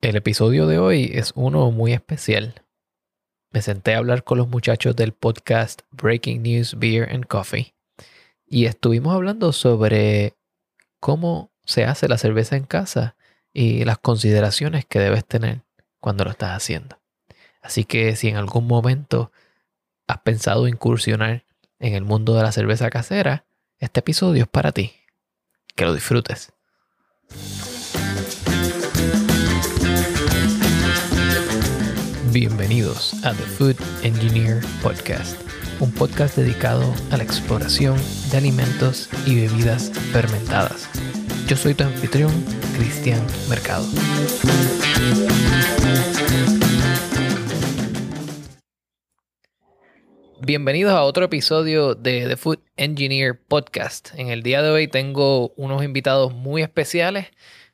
El episodio de hoy es uno muy especial. Me senté a hablar con los muchachos del podcast Breaking News Beer and Coffee y estuvimos hablando sobre cómo se hace la cerveza en casa y las consideraciones que debes tener cuando lo estás haciendo. Así que si en algún momento has pensado incursionar en el mundo de la cerveza casera, este episodio es para ti. Que lo disfrutes. Bienvenidos a The Food Engineer Podcast, un podcast dedicado a la exploración de alimentos y bebidas fermentadas. Yo soy tu anfitrión, Cristian Mercado. Bienvenidos a otro episodio de The Food Engineer Podcast. En el día de hoy tengo unos invitados muy especiales,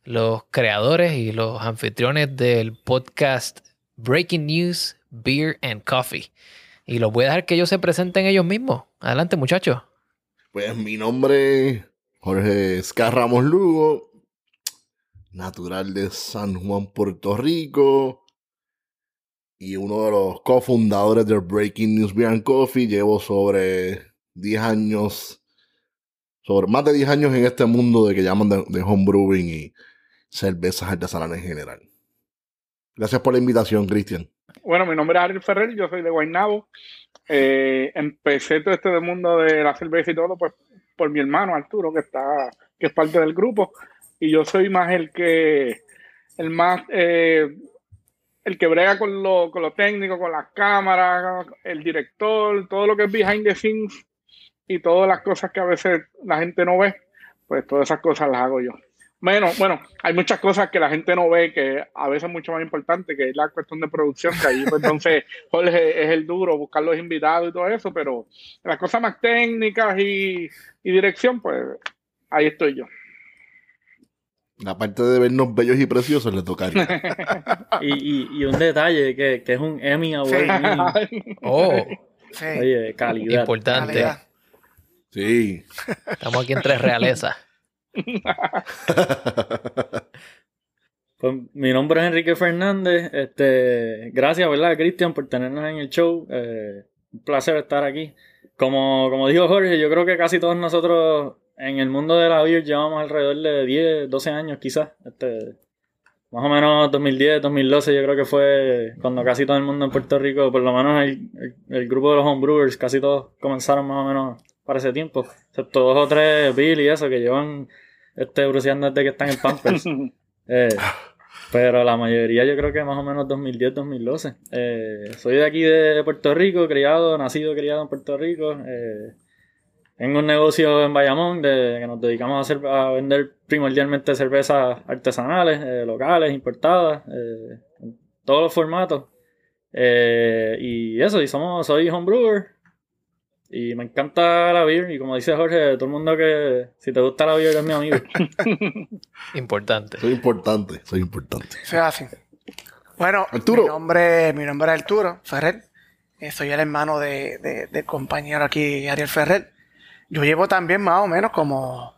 los creadores y los anfitriones del podcast Breaking News, Beer and Coffee. Y los voy a dejar que ellos se presenten ellos mismos. Adelante, muchachos. Pues mi nombre Jorge Escarramos Lugo, natural de San Juan, Puerto Rico, y uno de los cofundadores de Breaking News Beer and Coffee. Llevo sobre 10 años, sobre más de 10 años en este mundo de que llaman de, de homebrewing y cervezas artesanales en general. Gracias por la invitación, Cristian. Bueno, mi nombre es Ariel Ferrer, yo soy de Guaynabo. Eh, empecé todo este mundo de la cerveza y todo, pues por mi hermano Arturo, que está, que es parte del grupo, y yo soy más el que, el más, eh, el que brega con lo, con lo técnico, con las cámaras, el director, todo lo que es behind the scenes y todas las cosas que a veces la gente no ve, pues todas esas cosas las hago yo. Bueno, bueno, hay muchas cosas que la gente no ve que a veces es mucho más importante, que es la cuestión de producción, que ahí pues, entonces Jorge es el duro, buscar los invitados y todo eso, pero las cosas más técnicas y, y dirección, pues ahí estoy yo. La parte de vernos bellos y preciosos le toca a Ariel. Y, y, y un detalle que, que es un Emmy Award. Oh, Sí. Oye, calidad. importante. Calidad. Sí. Estamos aquí en tres realezas. Pues, mi nombre es Enrique Fernández. Este, gracias, ¿verdad, Cristian, por tenernos en el show? Eh, un placer estar aquí. Como, como dijo Jorge, yo creo que casi todos nosotros en el mundo de la beer llevamos alrededor de 10, 12 años quizás. Este, más o menos 2010, 2012 yo creo que fue cuando casi todo el mundo en Puerto Rico, por lo menos el, el- el grupo de los homebrewers, casi todos comenzaron más o menos para ese tiempo. Excepto dos o tres Bill y eso que llevan este, bruceando desde que están en Pampers. Eh, pero la mayoría yo creo que más o menos 2010-2012. Eh, soy de aquí de Puerto Rico, criado, nacido, criado en Puerto Rico. Eh, tengo un negocio en Bayamón de, que nos dedicamos a, hacer, a vender primordialmente cervezas artesanales, eh, locales, importadas, eh, en todos los formatos. Eh, y eso, y somos, soy homebrewer. Y me encanta la beer. Y como dice Jorge, todo el mundo que si te gusta la beer es mi amigo. Importante. Soy importante, soy importante. Es así. Bueno, Arturo. Mi, nombre, mi nombre es Arturo Ferrer. Eh, soy el hermano de, de- del compañero aquí, Ariel Ferrer. Yo llevo también más o menos como,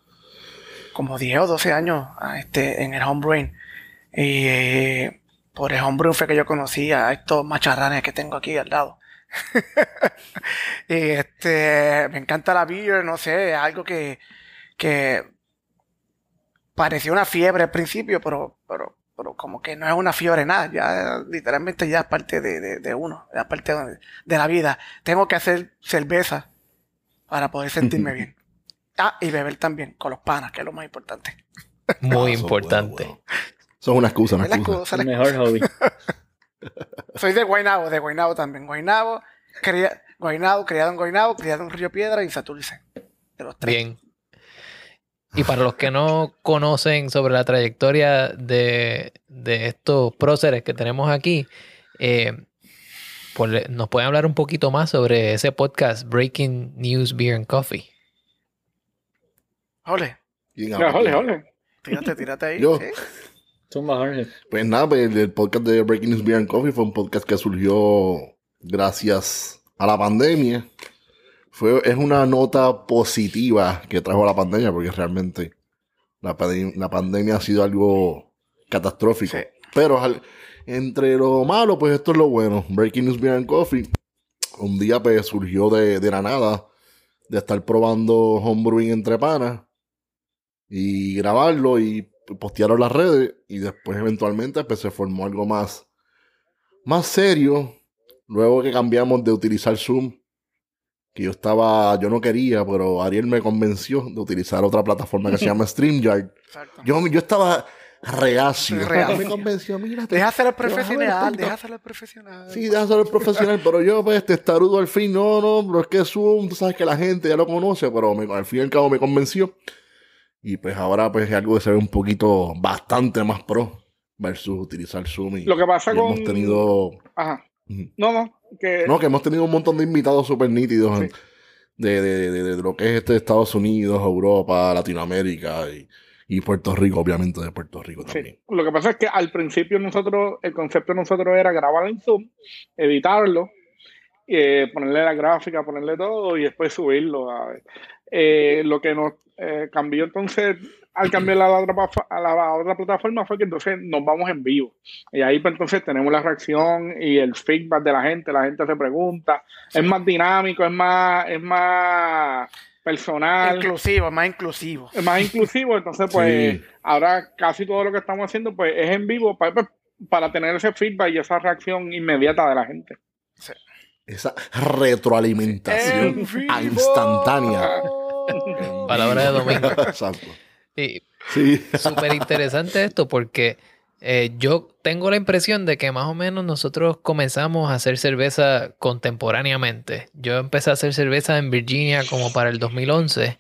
como 10 o 12 años ah, este, en el homebrewing. Y eh, por el homebrewing fue que yo conocí a estos macharranes que tengo aquí al lado. y este, me encanta la beer, no sé, algo que, que pareció una fiebre al principio, pero, pero, pero como que no es una fiebre nada, ya literalmente ya es parte de, de, de uno, es parte de, de la vida. Tengo que hacer cerveza para poder sentirme bien. Ah, y beber también, con los panas, que es lo más importante. Muy Ah, importante. es una excusa, una excusa. excusa, El la- mejor hobby. Soy de Guaynabo, de Guaynabo también. Guaynabo, cría, Guaynabo, criado en Guaynabo, criado en Río Piedra y Satulce. De los tres. Bien. Y para los que no conocen sobre la trayectoria de, de estos próceres que tenemos aquí, eh, pues nos pueden hablar un poquito más sobre ese podcast Breaking News Beer and Coffee. Ole. Jorge, Jorge. tírate, tírate ahí. Yo. ¿sí? Zumba, Jorge. Pues nada, pues, el podcast de Breaking News Beer and Coffee fue un podcast que surgió gracias a la pandemia. Fue, es una nota positiva que trajo la pandemia, porque realmente la, pande- la pandemia ha sido algo catastrófico. Sí. Pero al- entre lo malo, pues esto es lo bueno. Breaking News Beer and Coffee. Un día pues surgió de, de la nada de estar probando homebrewing entre panas y grabarlo y postearlo en las redes y después eventualmente pues se formó algo más más serio luego que cambiamos de utilizar Zoom que yo estaba yo no quería pero Ariel me convenció de utilizar otra plataforma que se llama StreamYard Exacto. yo, yo estaba reacio Reacio. me convenció mira te- Deja ser el profesional, deja ser el profesional. Sí, deja ser el profesional, pero yo, pues, testarudo al fin, no, no, pero es que Zoom, tú sabes que la gente ya lo conoce, pero me- al fin y al cabo me convenció. Y pues ahora, pues, es algo que se ve un poquito, bastante más pro versus utilizar Zoom. Y, Lo que pasa y con. hemos tenido, Ajá. No, no. Que... no, que hemos tenido un montón de invitados súper nítidos Sí. de, de, de, de lo que es este Estados Unidos, Europa, Latinoamérica y, y Puerto Rico, obviamente de Puerto Rico Sí. también. Lo que pasa es que al principio nosotros, el concepto de nosotros era grabar en Zoom, editarlo, eh, ponerle la gráfica, ponerle todo y después subirlo. a ver. Eh, lo que nos eh, cambió entonces al cambiar a la, otra, a la otra plataforma fue que entonces nos vamos en vivo. Y ahí pues entonces tenemos la reacción y el feedback de la gente, la gente se pregunta, es más dinámico, es más, es más personal. Inclusivo, más inclusivo. es más inclusivo, entonces pues Sí. ahora casi todo lo que estamos haciendo pues es en vivo para, pues, para tener ese feedback y esa reacción inmediata de la gente. Esa retroalimentación a instantánea. Palabra de domingo. Exacto. Y Sí. súper interesante esto porque eh, yo tengo la impresión de que más o menos nosotros comenzamos a hacer cerveza contemporáneamente. Yo empecé a hacer cerveza en Virginia como para el 2011.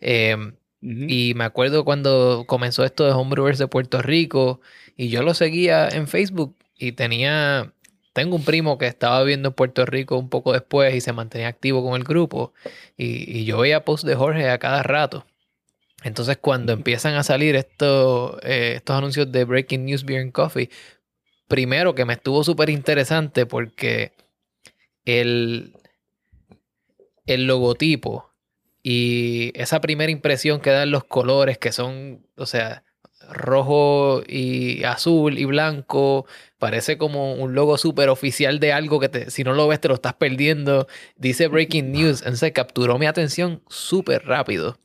eh, y me acuerdo cuando comenzó esto de Homebrewers de Puerto Rico y yo lo seguía en Facebook y tenía, tengo un primo que estaba viviendo en Puerto Rico un poco después y se mantenía activo con el grupo y, y yo veía posts de Jorge a cada rato. Entonces cuando empiezan a salir estos, eh, estos anuncios de Breaking News Beer and Coffee, primero que me estuvo súper interesante porque el, el logotipo y esa primera impresión que dan los colores que son, o sea, rojo y azul y blanco, parece como un logo súper oficial de algo que te, si no lo ves te lo estás perdiendo. Dice Breaking News, entonces capturó mi atención súper rápido.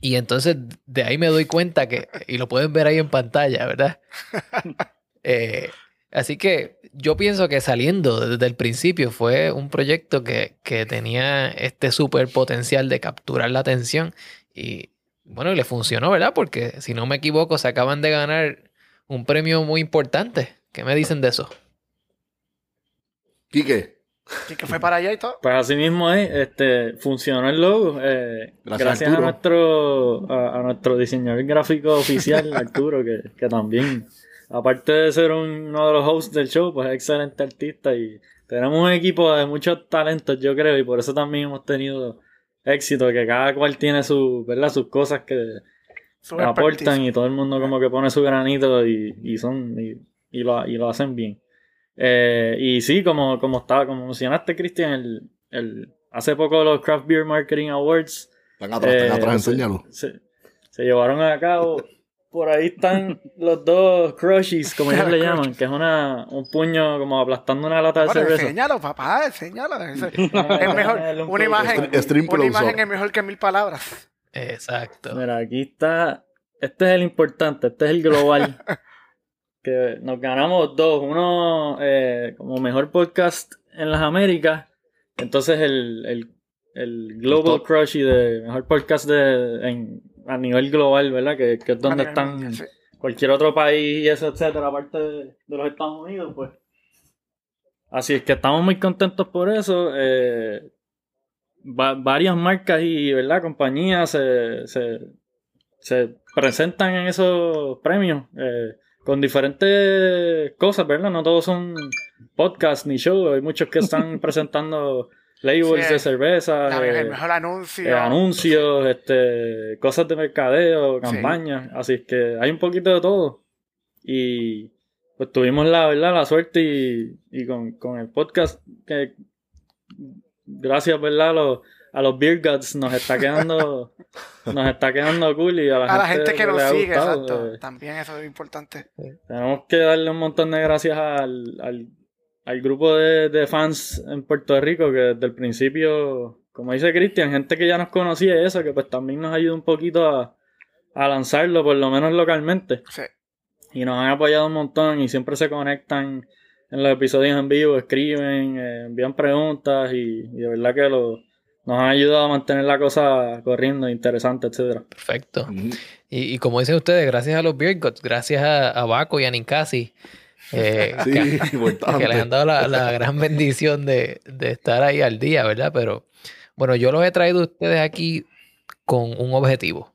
Y entonces de ahí me doy cuenta que, y lo pueden ver ahí en pantalla, ¿verdad? Eh, así que yo pienso que saliendo desde el principio fue un proyecto que, que tenía este súper potencial de capturar la atención y bueno, y le funcionó, ¿verdad? Porque si no me equivoco, se acaban de ganar un premio muy importante. ¿Qué me dicen de eso? Quique, Y que fue para allá y todo. Pues así mismo es, este, funcionó el logo. eh, Gracias, gracias a nuestro, a, a nuestro diseñador gráfico oficial, Arturo, que, que también, aparte de ser un- uno de los hosts del show, pues es excelente artista y tenemos un equipo de muchos talentos, yo creo, y por eso también hemos tenido éxito, que cada cual tiene su, ¿verdad? sus cosas que Su aportan y todo el mundo como que pone su granito y, y son y, y lo, y lo hacen bien. Eh, y sí, como, como estaba, como mencionaste, Cristian, el, el, hace poco los Craft Beer Marketing Awards están atrás, están eh, atrás, se- enséñalo. Se, se llevaron a cabo. Por ahí están los dos crushies, como ellos le llaman, que es una, un puño como aplastando una lata de cerveza. enséñalo, papá, enséñalo. Es Es mejor. Una imagen, una imagen es mejor que mil palabras. Exacto. Mira, aquí está. Este es el importante, este es el global. que nos ganamos dos. Uno eh, como mejor podcast en las Américas. Entonces el, el, el Global. Crushy de mejor podcast de, en, a nivel global, ¿verdad? Que, que es donde están sí. cualquier otro país y eso, etcétera, aparte de, de los Estados Unidos, pues. Así es que estamos muy contentos por eso. eh, va- varias marcas y, ¿verdad? Compañías se, se, se presentan en esos premios eh, con diferentes cosas, ¿verdad? No todos son podcasts ni shows. Hay muchos que están presentando labels Sí, de cerveza. La- eh, el mejor anuncio. eh, anuncios, este, cosas de mercadeo, Sí. campañas, así es que hay un poquito de todo. Y pues tuvimos la verdad, la suerte y, y con, con el podcast que gracias, ¿verdad? Los, a los Beer Gods nos está quedando nos está quedando cool y a la, A la gente que nos sigue, gustado, exacto. eh, También eso es importante. tenemos que darle un montón de gracias al, al, al grupo de, de fans en Puerto Rico que desde el principio, como dice Cristian, gente que ya nos conocía y eso, que pues también nos ayuda un poquito a, a lanzarlo, por lo menos localmente. Sí. Y nos han apoyado un montón y siempre se conectan en los episodios en vivo, escriben, eh, envían preguntas y, y de verdad que lo, nos han ayudado a mantener la cosa corriendo, interesante, etcétera. Perfecto. Y, y como dicen ustedes, gracias a los Gods, gracias a, a Baco y a Ninkasi, eh, Sí, que, que les han dado la, la gran bendición de, de estar ahí al día, ¿verdad? Pero bueno, yo los he traído a ustedes aquí con un objetivo.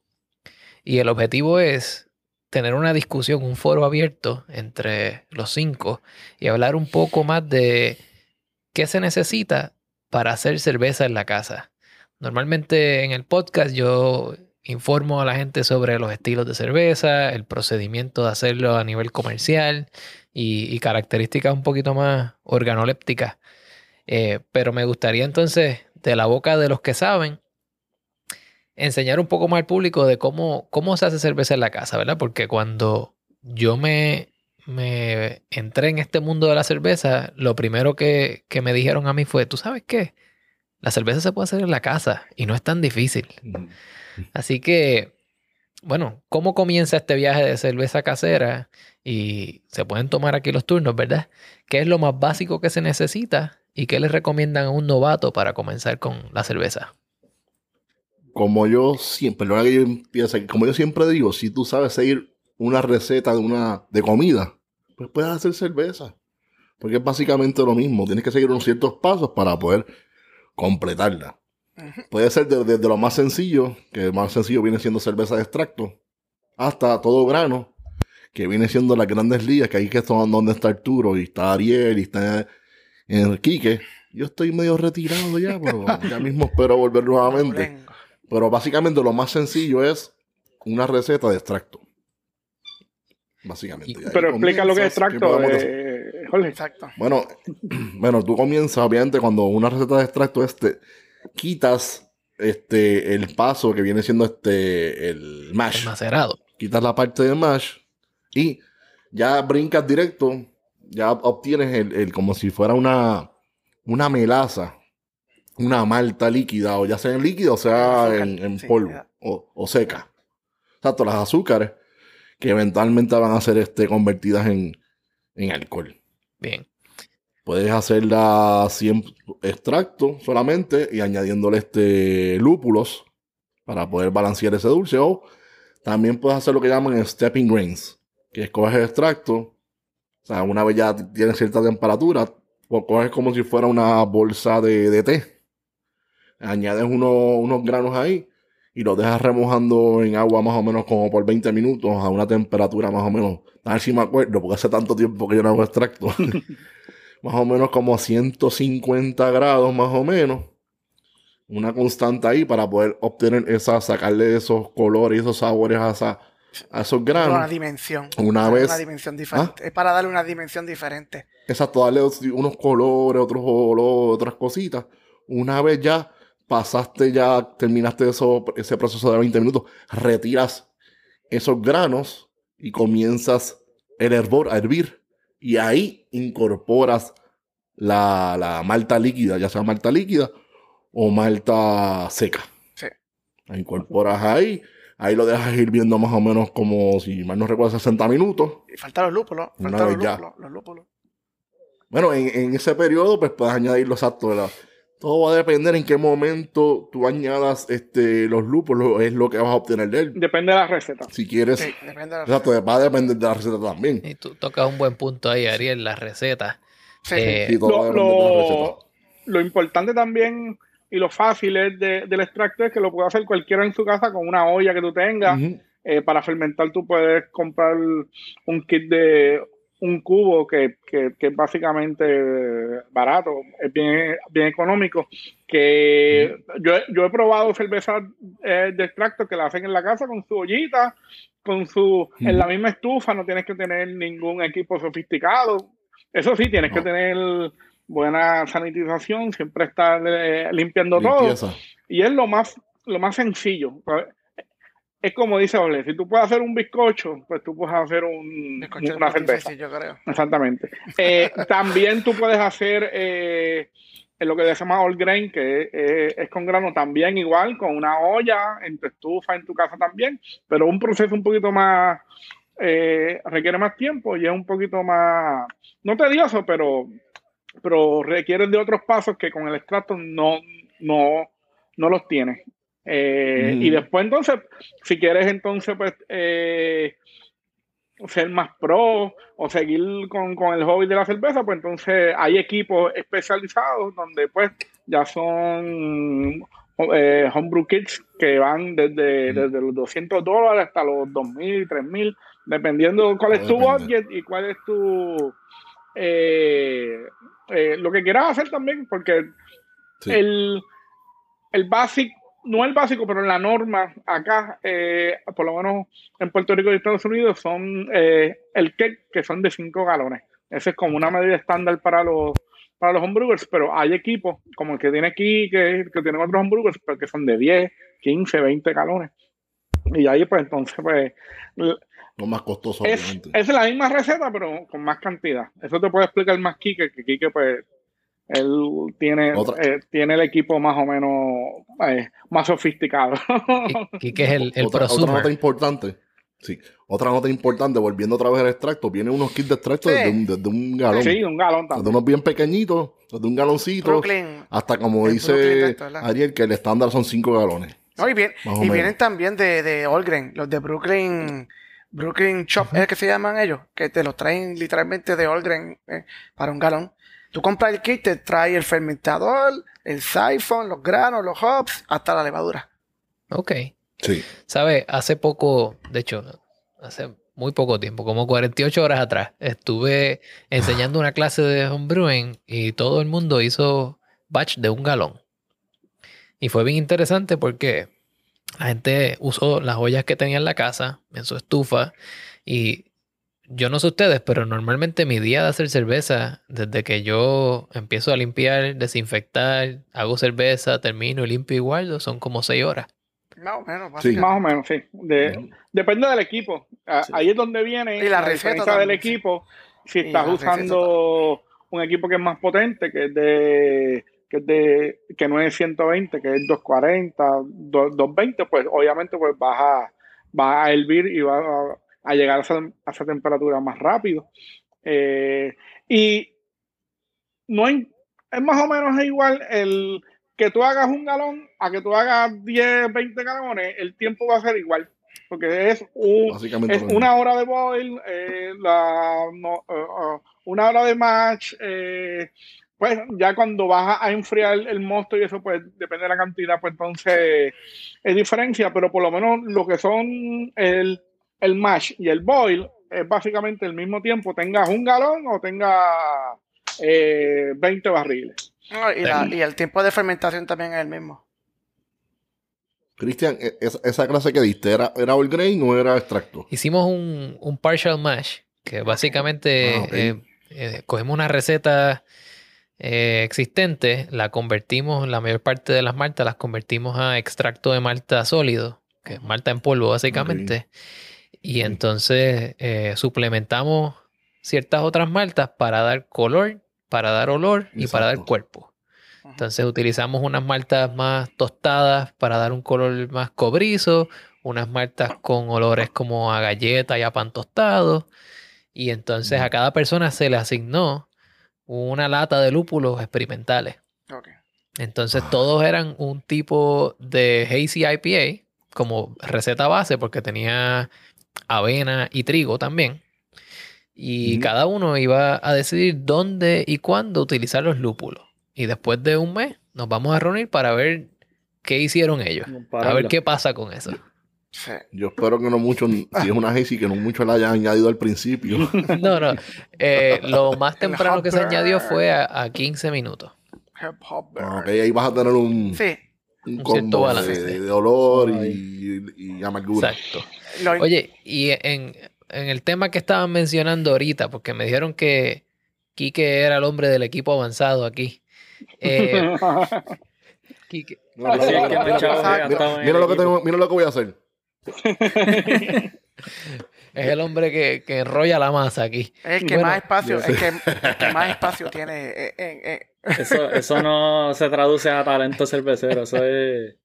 Y el objetivo es tener una discusión, un foro abierto entre los cinco y hablar un poco más de qué se necesita para hacer cerveza en la casa. Normalmente en el podcast yo informo a la gente sobre los estilos de cerveza, el procedimiento de hacerlo a nivel comercial y, características un poquito más organolépticas. Eh, pero me gustaría entonces, de la boca de los que saben, enseñar un poco más al público de cómo, cómo se hace cerveza en la casa, ¿verdad? Porque cuando yo me, me entré en este mundo de la cerveza, lo primero que, que me dijeron a mí fue, ¿tú sabes qué? La cerveza se puede hacer en la casa y no es tan difícil. Así que, bueno, ¿cómo comienza este viaje de cerveza casera? Y se pueden tomar aquí los turnos, ¿verdad? ¿Qué es lo más básico que se necesita y qué les recomiendan a un novato para comenzar con la cerveza? Como yo siempre, que yo como yo siempre digo, si tú sabes seguir una receta de una de comida, pues puedes hacer cerveza. Porque es básicamente lo mismo. Tienes que seguir unos ciertos pasos para poder completarla. Puede ser de- desde lo más sencillo, que el más sencillo viene siendo cerveza de extracto, hasta todo grano, que viene siendo las grandes ligas, que ahí que es donde está Arturo, y está Ariel, y está Enrique. Yo estoy medio retirado ya, pero ya mismo espero volver nuevamente. Pero básicamente lo más sencillo es una receta de extracto. Básicamente. Pero explica lo que es comienzas, ¿qué extracto, eh, Jorge. Exacto. Bueno, bueno, tú comienzas, obviamente, cuando una receta de extracto este, quitas este el paso que viene siendo este el El mash. macerado. Quitas la parte de mash y ya brincas directo, ya obtienes el, el- como si fuera una, una melaza, una malta líquida, o ya sea en líquido o sea Azúcar, en, en sí, polvo o, o seca. Exacto, las azúcares que eventualmente van a ser este, convertidas en, en alcohol. Bien. Puedes hacerla 100 extracto solamente y añadiéndole este lúpulos para poder balancear ese dulce. O también puedes hacer lo que llaman stepping grains, que es coges el extracto, o sea, una vez ya tiene cierta temperatura, o coges como si fuera una bolsa de, de té. Añades uno- unos granos ahí y los dejas remojando en agua más o menos como por 20 minutos a una temperatura más o menos. A ver si me acuerdo, porque hace tanto tiempo que yo no hago extracto. más o menos como a 150 grados más o menos. Una constante ahí para poder obtener esa, sacarle esos colores y esos sabores a, esa- a esos Una granos. dimensión. Una vez- Una dimensión diferente. Es para darle una dimensión diferente. Exacto, darle os- unos colores, otros olores, otras cositas. Una vez ya pasaste, ya terminaste eso, ese proceso de 20 minutos, retiras esos granos y comienzas el hervor a hervir. Y ahí incorporas la, la malta líquida, ya sea malta líquida o malta seca. Sí. La incorporas ahí, ahí lo dejas hirviendo más o menos como, si mal no recuerdo, 60 minutos. Y faltan los lúpulos. Faltan los lúpulos. Los lúpulos. Bueno, en, en ese periodo, pues puedes añadirlo exacto. ¿verdad? Todo va a depender en qué momento tú añadas este, los lúpulos, es lo que vas a obtener de él. Depende de la receta. Si quieres, Sí, depende de la exacto, va a depender de la receta también. Y tú tocas un buen punto ahí, Ariel, la receta. Sí. Eh, Sí, todo va a Lo, depender de la lo, receta. lo importante también y lo fácil es de- del extracto es que lo puede hacer cualquiera en su casa con una olla que tú tengas. Eh, para fermentar tú puedes comprar un kit de un cubo que, que- que es básicamente barato, es bien, bien económico. Que yo, he- yo he probado cervezas eh, de extracto que la hacen en la casa con su ollita, con su en la misma estufa, no tienes que tener ningún equipo sofisticado. Eso sí, tienes que tener buena sanitización, siempre estar eh, limpiando Limpieza. todo. Y es lo más, lo más sencillo. Es como dice Ole, si tú puedes hacer un bizcocho, pues tú puedes hacer un, Bizcocho una cerveza. sencillo, creo. Exactamente. Eh, también tú puedes hacer eh, lo que se llama all grain, que eh, es con grano también igual, con una olla en tu estufa, en tu casa también, pero un proceso un poquito más, eh, requiere más tiempo y es un poquito más, no tedioso, pero, pero requiere de otros pasos que con el extracto no, no, no los tienes. Eh. Y después entonces, si quieres entonces pues eh, ser más pro o seguir con, con el hobby de la cerveza, pues entonces hay equipos especializados donde pues ya son eh, homebrew kits que van desde, desde los 200 dólares hasta los 2.000, 3.000, dependiendo cuál es Todo tu budget y cuál es tu... eh, lo que quieras hacer también, porque Sí. el, el básico, no el básico, pero la norma acá, eh, por lo menos en Puerto Rico y Estados Unidos, son eh, el cake, que son de 5 galones. Esa es como una medida estándar para los para los homebrewers, pero hay equipos como el que tiene aquí, que, que tienen otros homebrewers, pero que son de 10, 15, 20 galones. Y ahí, pues entonces, pues, Lo más costoso, es, obviamente. es la misma receta, pero con más cantidad. Eso te puede explicar más Kike, que Kike, pues, él tiene, eh, tiene el equipo más o menos eh, más sofisticado. Quique es el, el otra, otra nota importante. Sí. Otra nota importante, volviendo otra vez al extracto, vienen unos kits de extracto Sí. desde, un, desde un galón. sí, un galón Desde también. unos bien pequeñitos, desde un galoncito, Brooklyn. hasta como el dice. Ariel, que el estándar son 5 galones. No, y, bien- y vienen también de, de Allgrain, los de Brooklyn, Brooklyn Shop, es que se llaman ellos, que te los traen literalmente de eh, para un galón. Tú compras el kit, te trae el fermentador, el siphon, los granos, los hops, hasta la levadura. Ok. Sí. ¿Sabe? Hace poco, de hecho, hace muy poco tiempo, como 48 horas atrás, estuve enseñando una clase de homebrewing y todo el mundo hizo batch de un galón. Y fue bien interesante porque la gente usó las ollas que tenía en la casa, en su estufa, y yo no sé ustedes, pero normalmente mi día de hacer cerveza, desde que yo empiezo a limpiar, desinfectar, hago cerveza, termino y limpio y guardo, son como 6 horas. Más o menos, Sí. Más o menos, sí. De- depende del equipo. Ah, Sí. Ahí es donde viene Y la receta diferencia del equipo. Si estás la receta usando un equipo que es más potente, que es de que es de que no es 120, que es 240, dos- 220, pues obviamente pues vas a, vas a hervir y vas a, a llegar a esa, a esa temperatura más rápido. Eh, y no hay, es más o menos igual el que tú hagas un galón a que tú hagas 10, 20 galones, el tiempo va a ser igual. Porque es, un, es una hora de boil, eh, la, no, eh, eh, una hora de match. eh, pues ya cuando vas a, a enfriar el mosto y eso, pues depende de la cantidad, pues entonces es diferencia. Pero por lo menos lo que son el, el mash y el boil es básicamente el mismo tiempo, tengas un galón o tengas eh, 20 barriles. No, y, la- y el tiempo de fermentación también es el mismo. Cristian, e- esa, clase que diste, ¿era, era all grain o era extracto? Hicimos un, un partial mash, que básicamente Ah, eh, eh, cogemos una receta eh, existente, la convertimos, la mayor parte de las maltas las convertimos a extracto de malta sólido, que es malta en polvo básicamente, y entonces eh, suplementamos ciertas otras maltas para dar color, para dar olor y para dar cuerpo. Entonces utilizamos unas maltas más tostadas para dar un color más cobrizo, unas maltas con olores como a galleta y a pan tostado. Y entonces a cada persona se le asignó una lata de lúpulos experimentales. Entonces Ah. todos eran un tipo de hazy IPA como receta base porque tenía avena y trigo también. Y cada uno iba a decidir dónde y cuándo utilizar los lúpulos. Y después de un mes nos vamos a reunir para ver qué hicieron ellos. A ver qué pasa con eso. Yo espero que no mucho, si es una Hazy, que no mucho la hayan añadido al principio. No, no. Eh, lo más temprano que se añadió fue a, a 15 minutos. Hip hop ok, ahí vas a tener un, Sí. Un Un cierto combo balance. de, de- de olor Ahí. y, y amargura. Exacto. Oye, y en, en el tema que estaban mencionando ahorita, porque me dijeron que Quique era el hombre del equipo avanzado aquí. Eh, Quique- Mira, lo que equipo. tengo, mira lo que voy a hacer. es el hombre que, que enrolla la masa aquí. Es el que Bueno, más espacio, el que, el que más espacio tiene eh, en- en- Eso, eso no se traduce a talento cervecero, eso es...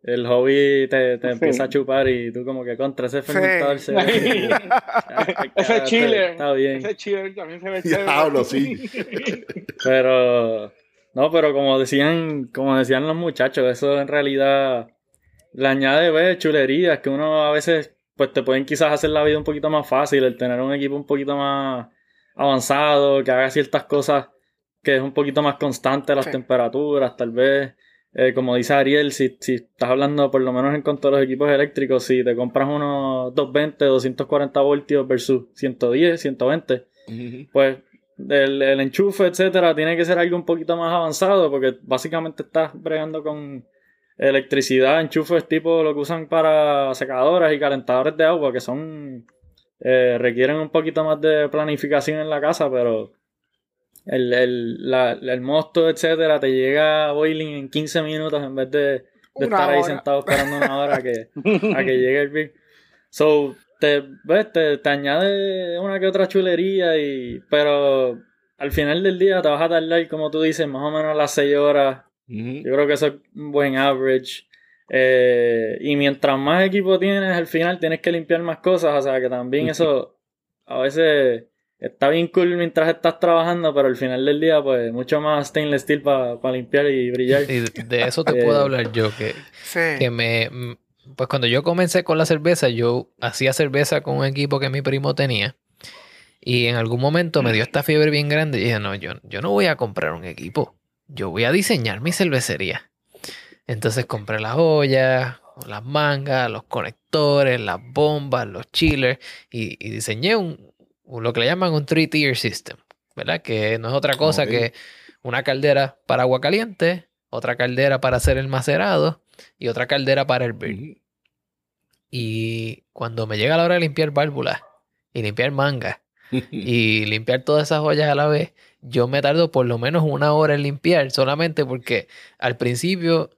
El hobby te, te empieza a chupar y tú como que contra ese fermentador se ve. Ese chile. Está bien. Ese chile también se ve. Diablo, sí. Pero no, pero como decían, como decían los muchachos, eso en realidad le añade ¿ves? chulerías que uno a veces pues te pueden quizás hacer la vida un poquito más fácil, el tener un equipo un poquito más avanzado, que haga ciertas cosas que es un poquito más constante las Sí. temperaturas, tal vez. eh, como dice Ariel, si, si estás hablando por lo menos en cuanto a los equipos eléctricos, si te compras unos 220, 240 voltios versus 110, 120, pues el, el enchufe, etcétera, tiene que ser algo un poquito más avanzado porque básicamente estás bregando con electricidad, enchufes tipo lo que usan para secadoras y calentadores de agua que son eh, requieren un poquito más de planificación en la casa, pero el, el, la- el mosto, etcétera, te llega a boiling en 15 minutos en vez de, de estar ahí hora. sentado esperando una hora a que, a que llegue el beer. So, te, ves, te, te añade una que otra chulería, y, pero al final del día te vas a tardar, como tú dices, más o menos las 6 horas. Yo creo que eso es un buen average. Eh, y mientras más equipo tienes, al final tienes que limpiar más cosas. O sea que también eso a veces está bien cool mientras estás trabajando, pero al final del día, pues mucho más stainless steel para limpiar y brillar. Y de- eso te Eh, puedo hablar yo, que, Sí. que me... Pues cuando yo comencé con la cerveza, yo hacía cerveza con un equipo que mi primo tenía. Y en algún momento me dio esta fiebre bien grande y dije, no, yo, yo no voy a comprar un equipo. Yo voy a diseñar mi cervecería. Entonces compré las ollas, las mangas, los conectores, las bombas, los chillers y, y diseñé un, lo que le llaman un three-tier system, ¿verdad? Que no es otra cosa que una caldera para agua caliente, otra caldera para hacer el macerado y otra caldera para el beer. Y cuando me llega la hora de limpiar válvulas y limpiar mangas y limpiar todas esas ollas a la vez, yo me tardo por lo menos una hora en limpiar, solamente porque al principio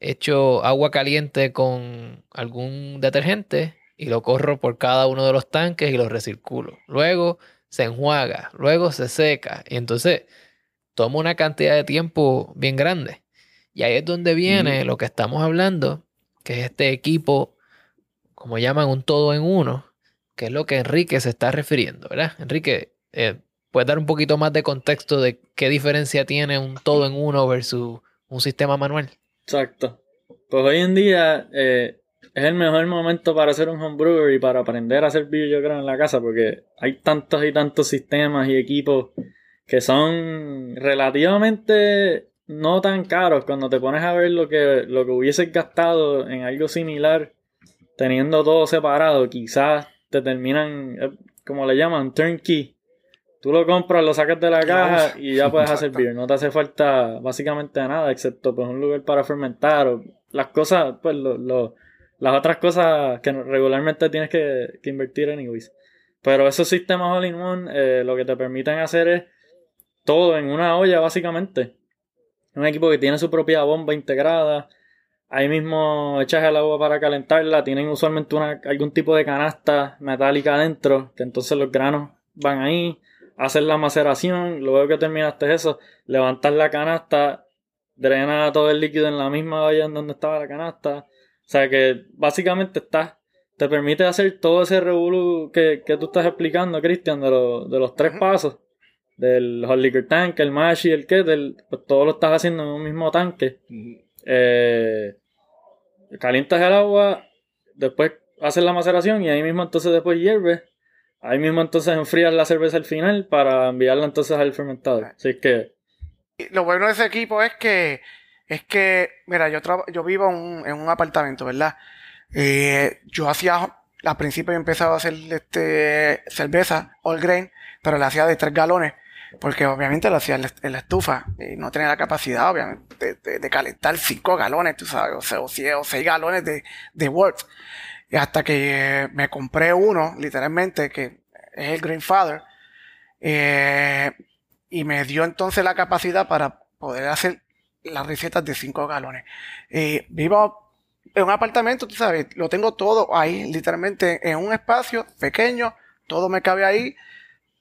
echo agua caliente con algún detergente y lo corro por cada uno de los tanques y lo recirculo. Luego se enjuaga, luego se seca y entonces toma una cantidad de tiempo bien grande. Y ahí es donde viene lo que estamos hablando, que es este equipo, como llaman un todo en uno, que es lo que Enrique se está refiriendo, ¿verdad? Enrique, eh, ¿puedes dar un poquito más de contexto de qué diferencia tiene un todo en uno versus un sistema manual? Exacto. Pues hoy en día eh, es el mejor momento para hacer un homebrewer y para aprender a hacer beer, yo creo, en la casa, porque hay tantos y tantos sistemas y equipos que son relativamente no tan caros cuando te pones a ver lo que, lo que hubieses gastado en algo similar, teniendo todo separado, quizás te terminan, eh, como le llaman, turnkey. Tú lo compras, lo sacas de la caja y ya puedes hacer beer. No te hace falta básicamente nada, excepto pues un lugar para fermentar o las cosas, pues lo, lo- las otras cosas que regularmente tienes que, invertir anyways. Pero esos sistemas all in one eh, lo que te permiten hacer es todo en una olla básicamente. Un equipo que tiene su propia bomba integrada. Ahí mismo echas el agua para calentarla. Tienen usualmente una, algún tipo de canasta metálica adentro. Que entonces los granos van ahí. Hacen la maceración. Luego que terminaste eso, levantas la canasta. Drena todo el líquido en la misma olla en donde estaba la canasta. O sea que básicamente estás. Te permite hacer todo ese revolú que, que tú estás explicando, Cristian, de, los- de los tres pasos. Del hot liquor tank, el mash y el kettle. Pues todo lo estás haciendo en un mismo tanque. Eh, calientas el agua, después haces la maceración y ahí mismo entonces después hierves. Ahí mismo entonces enfrías la cerveza al final para enviarla entonces al fermentador. Así que Lo bueno de ese equipo es que, es que, mira, yo, yo vivo en un, en un apartamento, ¿verdad? Eh, yo hacía, al principio yo empezaba a hacer este, cerveza, all grain, pero la hacía de tres galones, porque obviamente lo hacía en la, estufa y no tenía la capacidad, obviamente, de, calentar cinco galones, tú sabes, o, sea, o, sie- o seis galones de, de Wort. Y hasta que eh, me compré uno, literalmente, que es el Grandfather, Eh, y me dio entonces la capacidad para poder hacer las recetas de 5 galones. Eh, vivo en un apartamento, tú sabes, lo tengo todo ahí, literalmente en un espacio pequeño, todo me cabe ahí,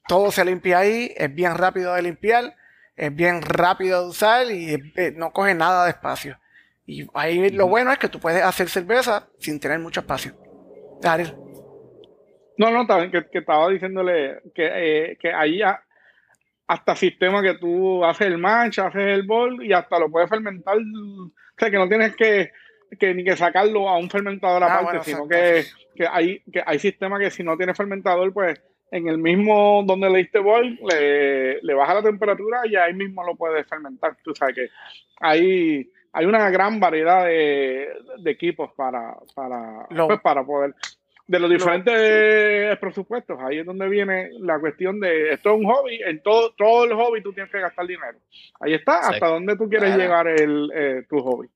todo se limpia ahí, es bien rápido de limpiar, es bien rápido de usar y eh, no coge nada de espacio. Y ahí lo bueno es que tú puedes hacer cerveza sin tener mucho espacio. Daryl. No, no, también que, que estaba diciéndole que, eh, que ahí a- hasta sistema que tú haces el match, haces el bol y hasta lo puedes fermentar. O sea, que no tienes que, que ni que sacarlo a un fermentador Ah, aparte, bueno, sino que, que hay que hay sistemas que si no tienes fermentador, pues en el mismo donde le diste bol, le, le baja la temperatura y ahí mismo lo puedes fermentar. Tú sabes que hay, hay una gran variedad de, de equipos para, para, Lo- pues, para poder de los diferentes presupuestos, ahí es donde viene la cuestión de esto es un hobby, en todo, todo el hobby tú tienes que gastar dinero. Ahí está, hasta dónde tú quieres Claro. llevar el, eh, tu hobby.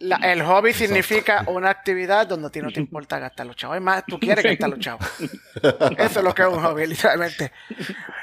La- el hobby Exacto. significa una actividad donde a ti no te importa gastar los chavos. Es más, tú quieres gastar los chavos. Eso es lo que es un hobby, literalmente.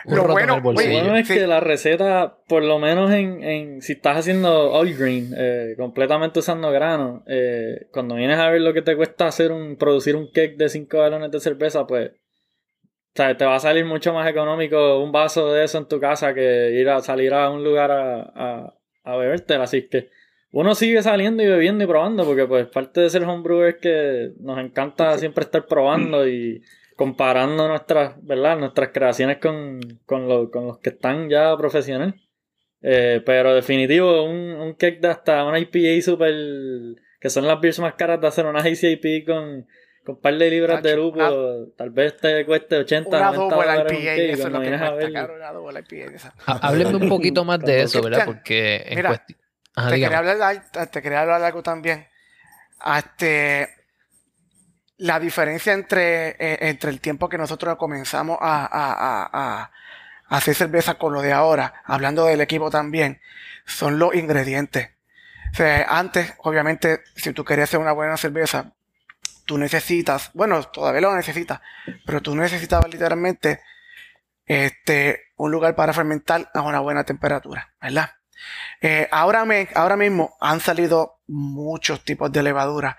Un Lo bueno- oye, Bueno, es Sí. que la receta, por lo menos en, en si estás haciendo all green, eh, completamente usando grano, eh, cuando vienes a ver lo que te cuesta hacer un, producir un cake de 5 galones de cerveza, pues, o sea, te va a salir mucho más económico un vaso de eso en tu casa que ir a salir a un lugar a, a, a bebértela. Así que uno sigue saliendo y bebiendo y probando, porque pues parte de ser homebrew es que nos encanta siempre estar probando y comparando nuestras, ¿verdad? Nuestras creaciones con, con, lo- con los que están ya profesional. Eh, pero definitivo, un, un cake de hasta una IPA super, que son las beers más caras de hacer una ICIP con, con un par de libras de lúpulo, tal vez te cueste 80, Una 90 double dólares un IPA, cake, eso es lo que cuesta, una IPA. esa. Háblenme un poquito más de eso, ¿verdad? Porque en mira, cuestión... Ajá, te, quería hablar, te quería hablar de algo también. Este, la diferencia entre, eh, entre el tiempo que nosotros comenzamos a, a- a- a- a hacer cerveza con lo de ahora, hablando del equipo también, son los ingredientes. O sea, antes, obviamente, si tú querías hacer una buena cerveza, tú necesitas, bueno, todavía lo necesitas, pero tú necesitabas literalmente este, un lugar para fermentar a una buena temperatura, ¿verdad? Eh, ahora, me, ahora mismo han salido muchos tipos de levadura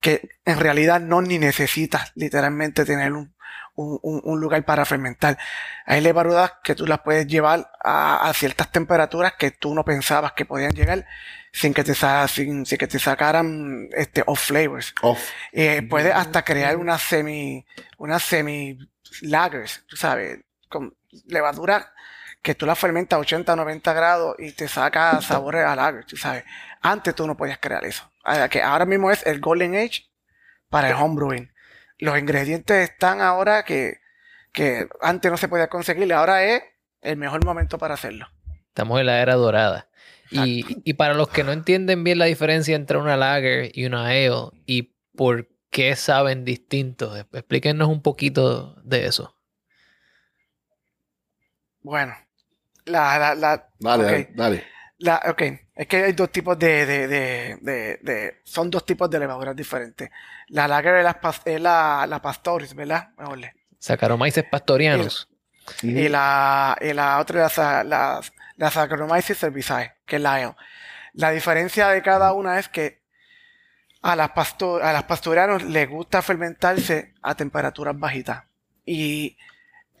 que en realidad no ni necesitas literalmente tener un, un- lugar para fermentar. Hay levaduras que tú las puedes llevar a, a ciertas temperaturas que tú no pensabas que podían llegar sin que te, sin, sin que te sacaran este, off flavors. Off. Eh, puedes hasta crear una semi, una semi lagers, tú sabes, con levadura que tú la fermentas a 80, 90 grados y te saca sabores a lager, tú sabes. Antes tú no podías crear eso. Que ahora mismo es el Golden Age para el homebrewing. Los ingredientes están ahora que, que antes no se podía conseguir, ahora es el mejor momento para hacerlo. Estamos en la era dorada. Y, y para los que no entienden bien la diferencia entre una lager y una ale y por qué saben distintos, explíquenos un poquito de eso. Bueno, la, la, la, Dale, ok. dale, dale. La, ok, es que hay dos tipos de, de, de, de, de- son dos tipos de levaduras diferentes. La lager es la, es la, la pastoris, ¿verdad? Mejor. Saccharomyces pastorianos. Y la, y la otra es la, la, la Saccharomyces cerevisiae, que es la ale. La diferencia de cada una es que a las, pasto- a las pastorianos les gusta fermentarse a temperaturas bajitas. Y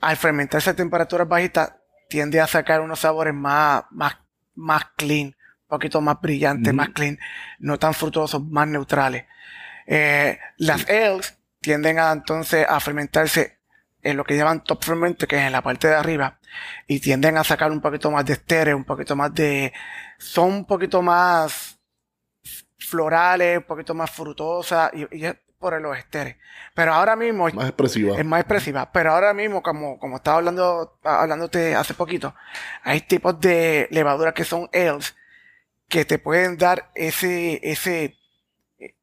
al fermentarse a temperaturas bajitas tiende a sacar unos sabores más, más, más clean, un poquito más brillantes, más clean, no tan frutosos, más neutrales. Eh, las ales tienden a entonces a fermentarse en lo que llaman top ferment, que es en la parte de arriba, y tienden a sacar un poquito más de estere, un poquito más de, son un poquito más florales, un poquito más frutosas, y, por los esteres. Pero ahora mismo Más expresiva. es más expresiva. Pero ahora mismo, como, como estaba hablando, hablándote hace poquito, hay tipos de levaduras que son ales que te pueden dar ese, ese,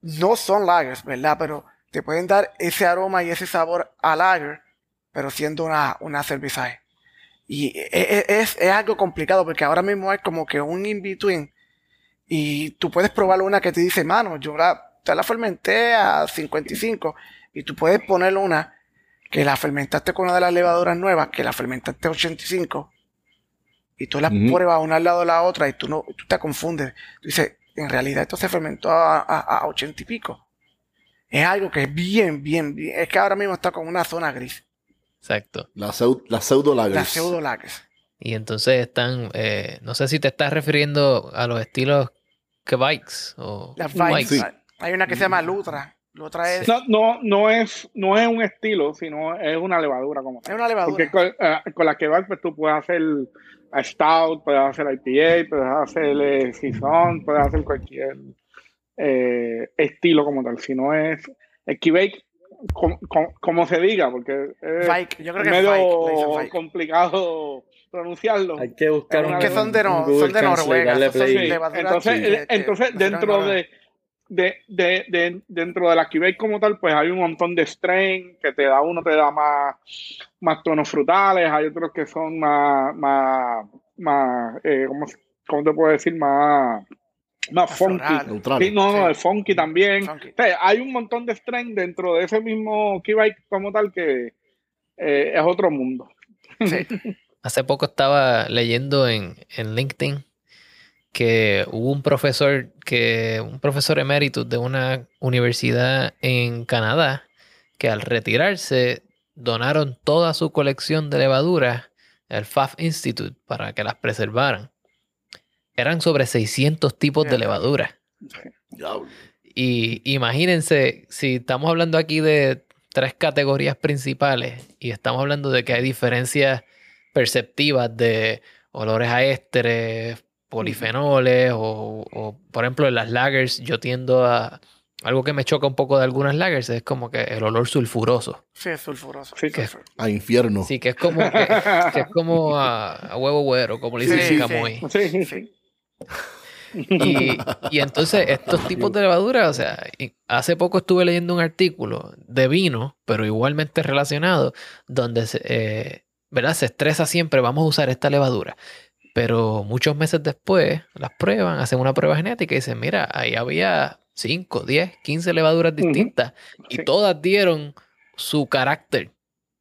no son lagers, ¿verdad? Pero te pueden dar ese aroma y ese sabor a lager, pero siendo una, una cerveza. Y e- e- es, es algo complicado porque ahora mismo es como que un in-between. Y tú puedes probar una que te dice, mano, yo la, te la fermenté a 55 y tú puedes poner una que la fermentaste con una de las levaduras nuevas, que la fermentaste 85, y tú las Ujú. pruebas una al lado de la otra y tú no tú te confundes. Tú dices, en realidad esto se fermentó a, a, a 80 y pico. Es algo que es bien, bien, bien. Es que ahora mismo está con una zona gris. Exacto. La, seu- la pseudo. Las pseudo lagers. Y entonces están, eh, no sé si te estás refiriendo a los estilos que bikes o Las Bikes. Hay una que se llama Lutra. Lutra es, No, no, no es, no es un estilo, sino es una levadura como es tal. una levadura. Porque con, eh, con la que va, pues tú puedes hacer Stout, puedes hacer IPA, puedes hacer eh, Saison, puedes hacer cualquier eh, estilo como tal. Si no es Esquibake, como, como- como se diga, porque es Vike, Yo creo que es medio Vike. complicado pronunciarlo. Hay que buscar Es un, que son de no- son de Noruega, entonces, entonces dentro de, de, de, de- dentro de la Quebec como tal, pues hay un montón de strain que te da uno, te da más, más tonos frutales, hay otros que son más, más, más eh, ¿cómo, cómo te puedo decir? Más, más funky. Sí, no, no, Sí. de funky también. Funky. O sea, hay un montón de strain dentro de ese mismo Quebec como tal que eh, es otro mundo. Sí. Hace poco estaba leyendo en, en LinkedIn que hubo un profesor que, un profesor eméritus de una universidad en Canadá, que al retirarse donaron toda su colección de levaduras al FAF Institute para que las preservaran. Eran sobre 600 tipos de levaduras. Y imagínense, si estamos hablando aquí de tres categorías principales y estamos hablando de que hay diferencias perceptivas de olores a ésteres, polifenoles o, o, por ejemplo en las lagers yo tiendo a... Algo que me choca un poco de algunas lagers es como que el olor sulfuroso. Sí, es sulfuroso. Sí, Que-. A infierno. Sí, que es como, que, que es como a, a huevo güero, como le dicen Sí, sí. Camuy. Sí, sí. Sí. Y, y entonces estos tipos de levaduras, o sea, hace poco estuve leyendo un artículo de vino, pero igualmente relacionado, donde se, eh, ¿verdad? se estresa siempre, vamos a usar esta levadura. Pero muchos meses después las prueban, hacen una prueba genética y dicen, mira, ahí había 5, 10, 15 levaduras distintas y Sí. todas dieron su carácter,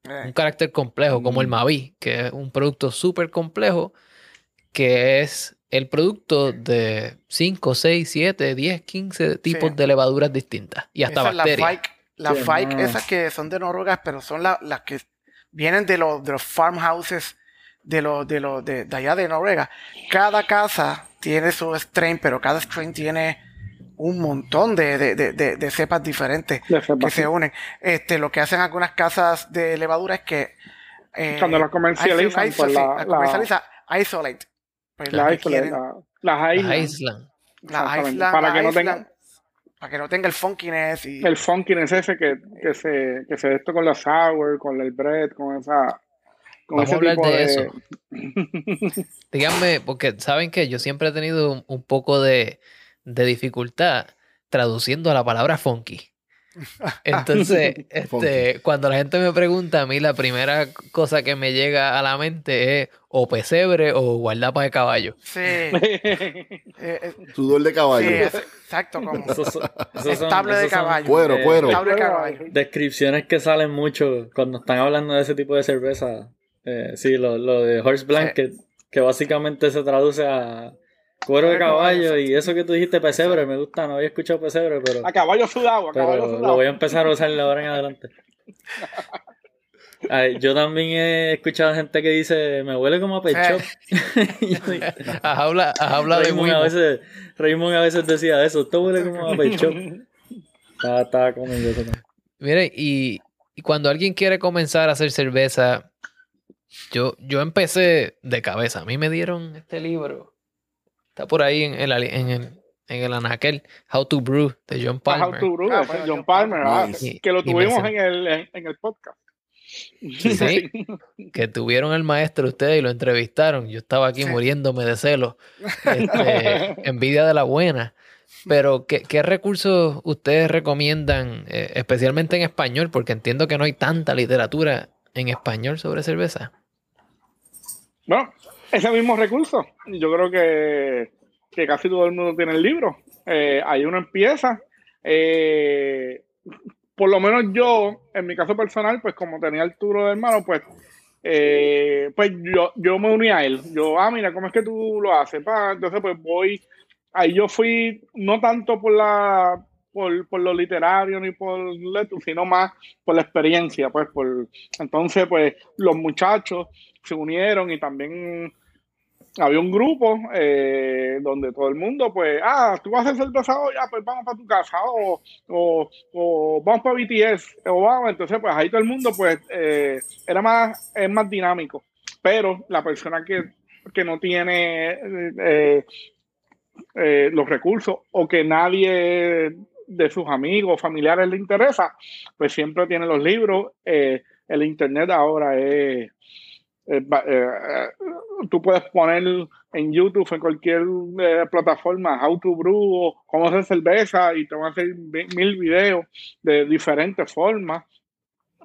un Eh, carácter complejo, como el Mm. Mavi, que es un producto súper complejo, que es el producto de 5, 6, 7, 10, 15 tipos Sí. de levaduras distintas y hasta esas, las bacterias. Las Sí, Vike no. esas que son de Noruega, pero son la- las que vienen de los, de los farmhouses de los, de los, de, de allá de Noruega. Cada casa tiene su strain, pero cada strain tiene un montón de, de, de, de- de cepas diferentes De cepas, que sí. se unen. Este, lo que hacen algunas casas de levadura es que eh, Cuando las comercializan, iso- pues sí, la- la la- comercializa isolate. Pues La las la- las Las Island, Island. la exactamente, Iceland- para la que no Iceland, tenga para que no tenga el funkiness y el funkiness ese que, que se que se de esto con la sour, con el bread, con esa con Vamos a hablar tipo de de, eso. Díganme, porque saben que yo siempre he tenido un, un poco de, de dificultad traduciendo la palabra funky. Entonces, este, cuando la gente me pregunta a mí, la primera cosa que me llega a la mente es o pesebre o guardapa de caballo. Sí. Eh, eh, Sudor de caballo. sí, es- exacto, como son- son- Estable de caballo. Cuero, cuero. estable de caballo. Descripciones que salen mucho cuando están hablando de ese tipo de cerveza. Eh, sí, lo, lo de horse blanket, que básicamente se traduce a cuero de caballo. Y eso que tú dijiste pesebre, me gusta, no había escuchado pesebre, pero, a caballo sudado, a caballo pero lo sudado. voy a empezar a usar de ahora en adelante. Ay, yo también he escuchado gente que dice, me huele como a hablado, has hablado de Raymond a veces, Raymond a veces decía eso, esto huele como a pet shop. Estaba, estaba conmigo eso también. Mire, y, y cuando alguien quiere comenzar a hacer cerveza, yo, yo empecé de cabeza. A mí me dieron este libro. Está por ahí en el, en el, en el anaquel, How to Brew, de John How Palmer. to Brew, Ah, John John Palmer, ah, que lo tuvimos en el, en, en el podcast. Sí. que tuvieron al maestro ustedes y lo entrevistaron. Yo estaba aquí Sí. muriéndome de celos. Este, envidia de la buena. Pero, ¿qué, qué recursos ustedes recomiendan, eh, especialmente en español? Porque entiendo que no hay tanta literatura en español sobre cerveza. Bueno, ese mismo recurso. Yo creo que, que casi todo el mundo tiene el libro. Eh, ahí uno empieza. eh, por lo menos yo, en mi caso personal, pues como tenía el turo de hermano, pues, eh, pues yo, yo me uní a él. Yo, ah, mira, ¿cómo es que tú lo haces? Pa? Entonces, pues voy, ahí yo fui, no tanto por la, por, por lo literario ni por letra, sino más por la experiencia, pues, por, entonces, pues, los muchachos se unieron y también había un grupo eh, donde todo el mundo, pues, ah, tú vas a hacer cerveza hoy, ah, pues vamos para tu casa, o, o, vamos para BTS, o vamos, entonces, pues ahí todo el mundo, pues, eh, era más, es más dinámico. Pero la persona que, que no tiene eh, eh, los recursos o que nadie de sus amigos, familiares le interesa, pues siempre tiene los libros. Eh, el internet ahora es eh, eh, tú puedes poner en YouTube, en cualquier plataforma, How to Brew o cómo hacer cerveza y te van a hacer mil videos de diferentes formas.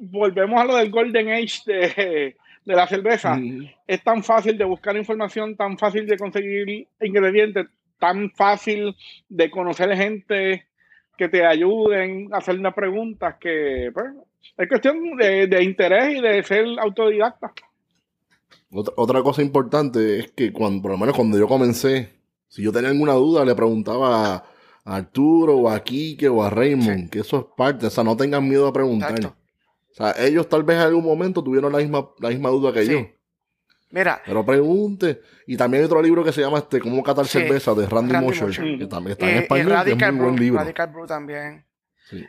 Volvemos a lo del Golden Age de, de la cerveza. Mm. Es tan fácil de buscar información, tan fácil de conseguir ingredientes, tan fácil de conocer gente que te ayuden a hacer unas preguntas que pues, es cuestión de, de interés y de ser autodidacta. Otra, cosa importante es que cuando, por lo menos cuando yo comencé, si yo tenía alguna duda, le preguntaba a Arturo o a Kike o a Raymond, que eso es parte, o sea, no tengan miedo a preguntar. O sea, ellos tal vez en algún momento tuvieron la misma, la misma duda que yo. Mira. Pero pregunte. Y también hay otro libro que se llama este Cómo catar cerveza de Randy, Randy que también está en español, es muy buen libro. Radical Brew también.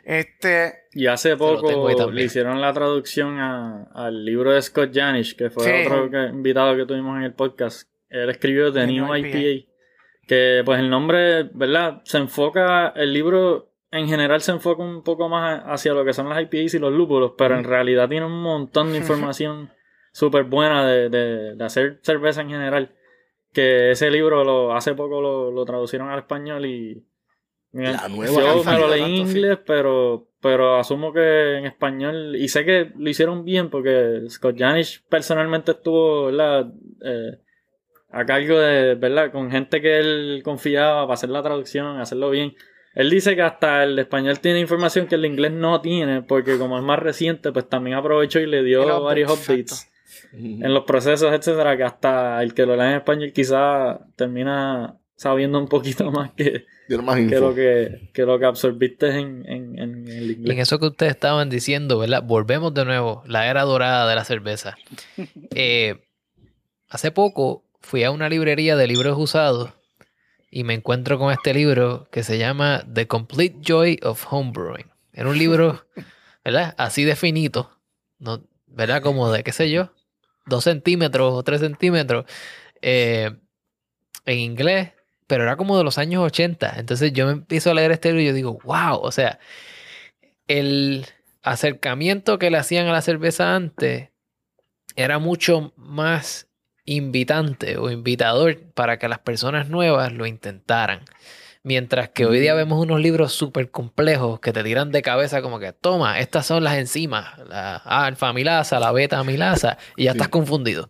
Este, y hace poco le hicieron la traducción al libro de Scott Janish, que fue otro invitado que tuvimos en el podcast. Él escribió The, New IPA. Que pues el nombre, ¿verdad? Se enfoca, el libro en general se enfoca un poco más hacia lo que son las IPAs y los lúpulos, pero en realidad tiene un montón de información súper buena de, hacer cerveza en general. Que ese libro lo, hace poco lo, lo traducieron al español y la nueva Yo me lo leí en inglés, pero, pero asumo que en español. Y sé que lo hicieron bien porque Scott Janish personalmente estuvo eh, a cargo de, ¿verdad? Con gente que él confiaba para hacer la traducción, hacerlo bien. Él dice que hasta el español tiene información que el inglés no tiene, porque como es más reciente, pues también aprovechó y le dio varios updates en los procesos, etcétera, que hasta el que lo lee en español quizá termina sabiendo un poquito más que, que, lo que, que, lo que absorbiste en, en, en, el inglés. En eso que ustedes estaban diciendo, ¿verdad? Volvemos de nuevo, la era dorada de la cerveza. Eh, hace poco fui a una librería de libros usados y me encuentro con este libro que se llama The Complete Joy of Homebrewing. Era un libro, ¿verdad? Así de finito, ¿no? ¿verdad? Como de, qué sé yo, dos centímetros o tres centímetros. Eh, en inglés, pero era como de los años 80. Entonces yo me empiezo a leer este libro y yo digo, wow, o sea, el acercamiento que le hacían a la cerveza antes era mucho más invitante o invitador para que las personas nuevas lo intentaran. Mientras que hoy día vemos unos libros súper complejos que te tiran de cabeza como que, toma, estas son las enzimas, la alfa amilasa, la beta amilasa, y ya estás confundido,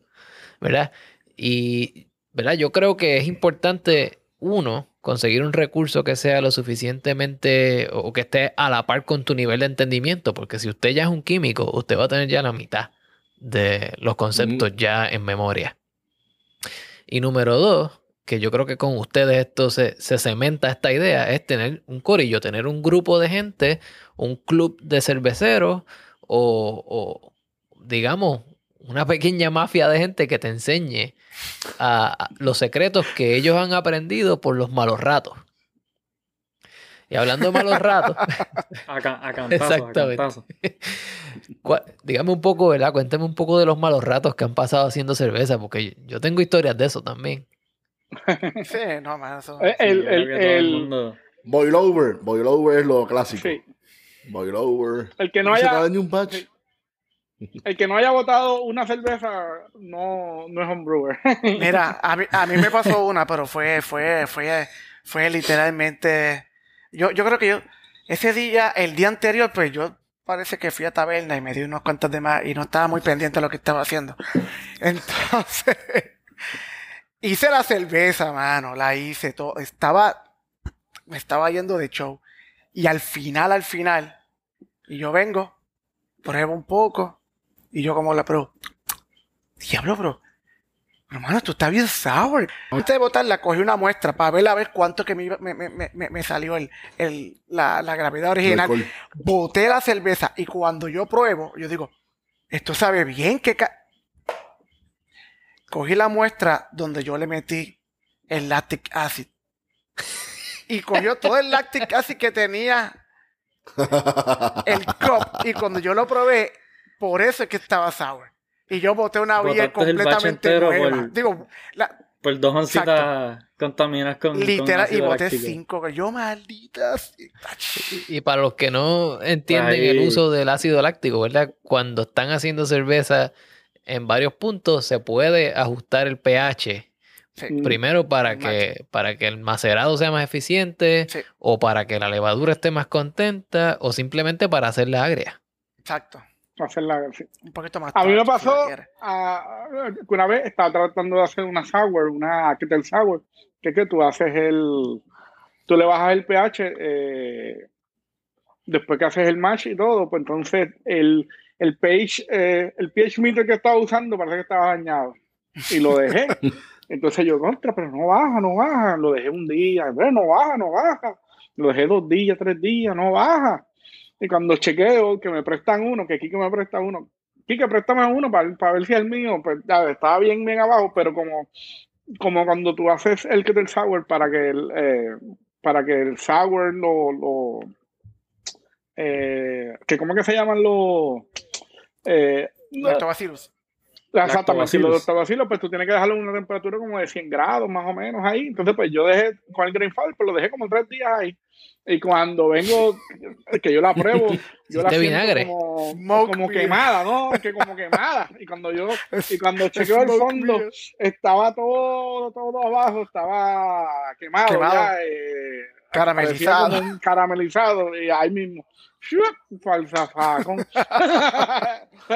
¿verdad? Y, ¿verdad? Yo creo que es importante uno, conseguir un recurso que sea lo suficientemente o que esté a la par con tu nivel de entendimiento, porque si usted ya es un químico, usted va a tener ya la mitad de los conceptos ya en memoria. Y número dos, que yo creo que con ustedes esto se, se cementa esta idea, es tener un corillo, tener un grupo de gente, un club de cerveceros o, o digamos, una pequeña mafia de gente que te enseñe a, los secretos que ellos han aprendido por los malos ratos. Y hablando de malos ratos. exactamente. Dígame un poco, ¿verdad? Cuénteme un poco de los malos ratos que han pasado haciendo cerveza, porque yo tengo historias de eso también. Sí, no, más eso. Eh, el, el, el, Boil over. Boil over es lo clásico. Sí. Boil over. El que no haya. un patch. El que no haya votado una cerveza no, no es homebrewer. Mira, a mí, a mí, me pasó una, pero fue, fue, fue, fue literalmente. Yo, yo creo que yo, ese día, el día anterior, pues yo parece que fui a taberna y me di unos cuantos de más y no estaba muy pendiente de lo que estaba haciendo. Entonces, hice la cerveza, mano, la hice todo. Estaba, me estaba yendo de show. Y al final, al final, Y yo vengo, pruebo un poco, y yo como la pruebo. Diablo, bro. Hermano, tú estás bien sour. Antes de botarla, cogí una muestra para ver a ver cuánto que me, iba- me, me, me, me salió el, el, la, la gravedad original. Boté la cerveza y cuando yo pruebo, yo digo, esto sabe bien que... ca-". Cogí la muestra donde yo le metí el lactic acid. Y cogió todo el lactic acid que tenía el cup. Y cuando yo lo probé, por eso es que estaba sour. Y yo boté una batch completamente nueva. por- Digo, la- Por dos oncitas contaminadas con. con literal, y boté láctico. cinco. Yo, maldita. Y para los que no entienden Ahí. el uso del ácido láctico, ¿verdad? Cuando están haciendo cerveza en varios puntos, se puede ajustar el pH. Sí. Mm. Primero para que, para que el macerado sea más eficiente, Sí. o para que la levadura esté más contenta, o simplemente para hacerla agria. Exacto. Hacerla, sí. Un poquito más. A mí me pasó que una vez estaba tratando de hacer una sour, una kettle sour, que es que tú haces el, tú le bajas el pH eh, después que haces el mash y todo, pues entonces el, el pH, eh, el pH meter que estaba usando parece que estaba dañado y lo dejé. Entonces yo, contra, pero no baja, no baja. Lo dejé un día, "Ve, no baja, no baja. Lo dejé dos días, tres días, no baja. Y cuando chequeo que me prestan uno, que Kike me presta uno, Kike, préstame uno para, para ver si es el mío, pues ya estaba bien, bien abajo, pero como, como cuando tú haces el kettle sour para que el, eh, para que el sour lo, lo eh, que cómo que se llaman los eh, Lactobacillus. Exactamente, los lactobacilos, pues tú tienes que dejarlo en una temperatura como de 100 grados más o menos ahí. Entonces, pues yo dejé con el Green Father, pues lo dejé como tres días ahí. Y cuando vengo, que yo la pruebo, yo la ¿Hiciste siento vinagre? como, Smoke como beer. quemada, ¿no? Que como quemada. Y cuando yo, y cuando chequeo el fondo, beer. estaba todo, todo abajo, estaba quemado, Quemado. ya, eh, Caramelizado. caramelizado, y ahí mismo.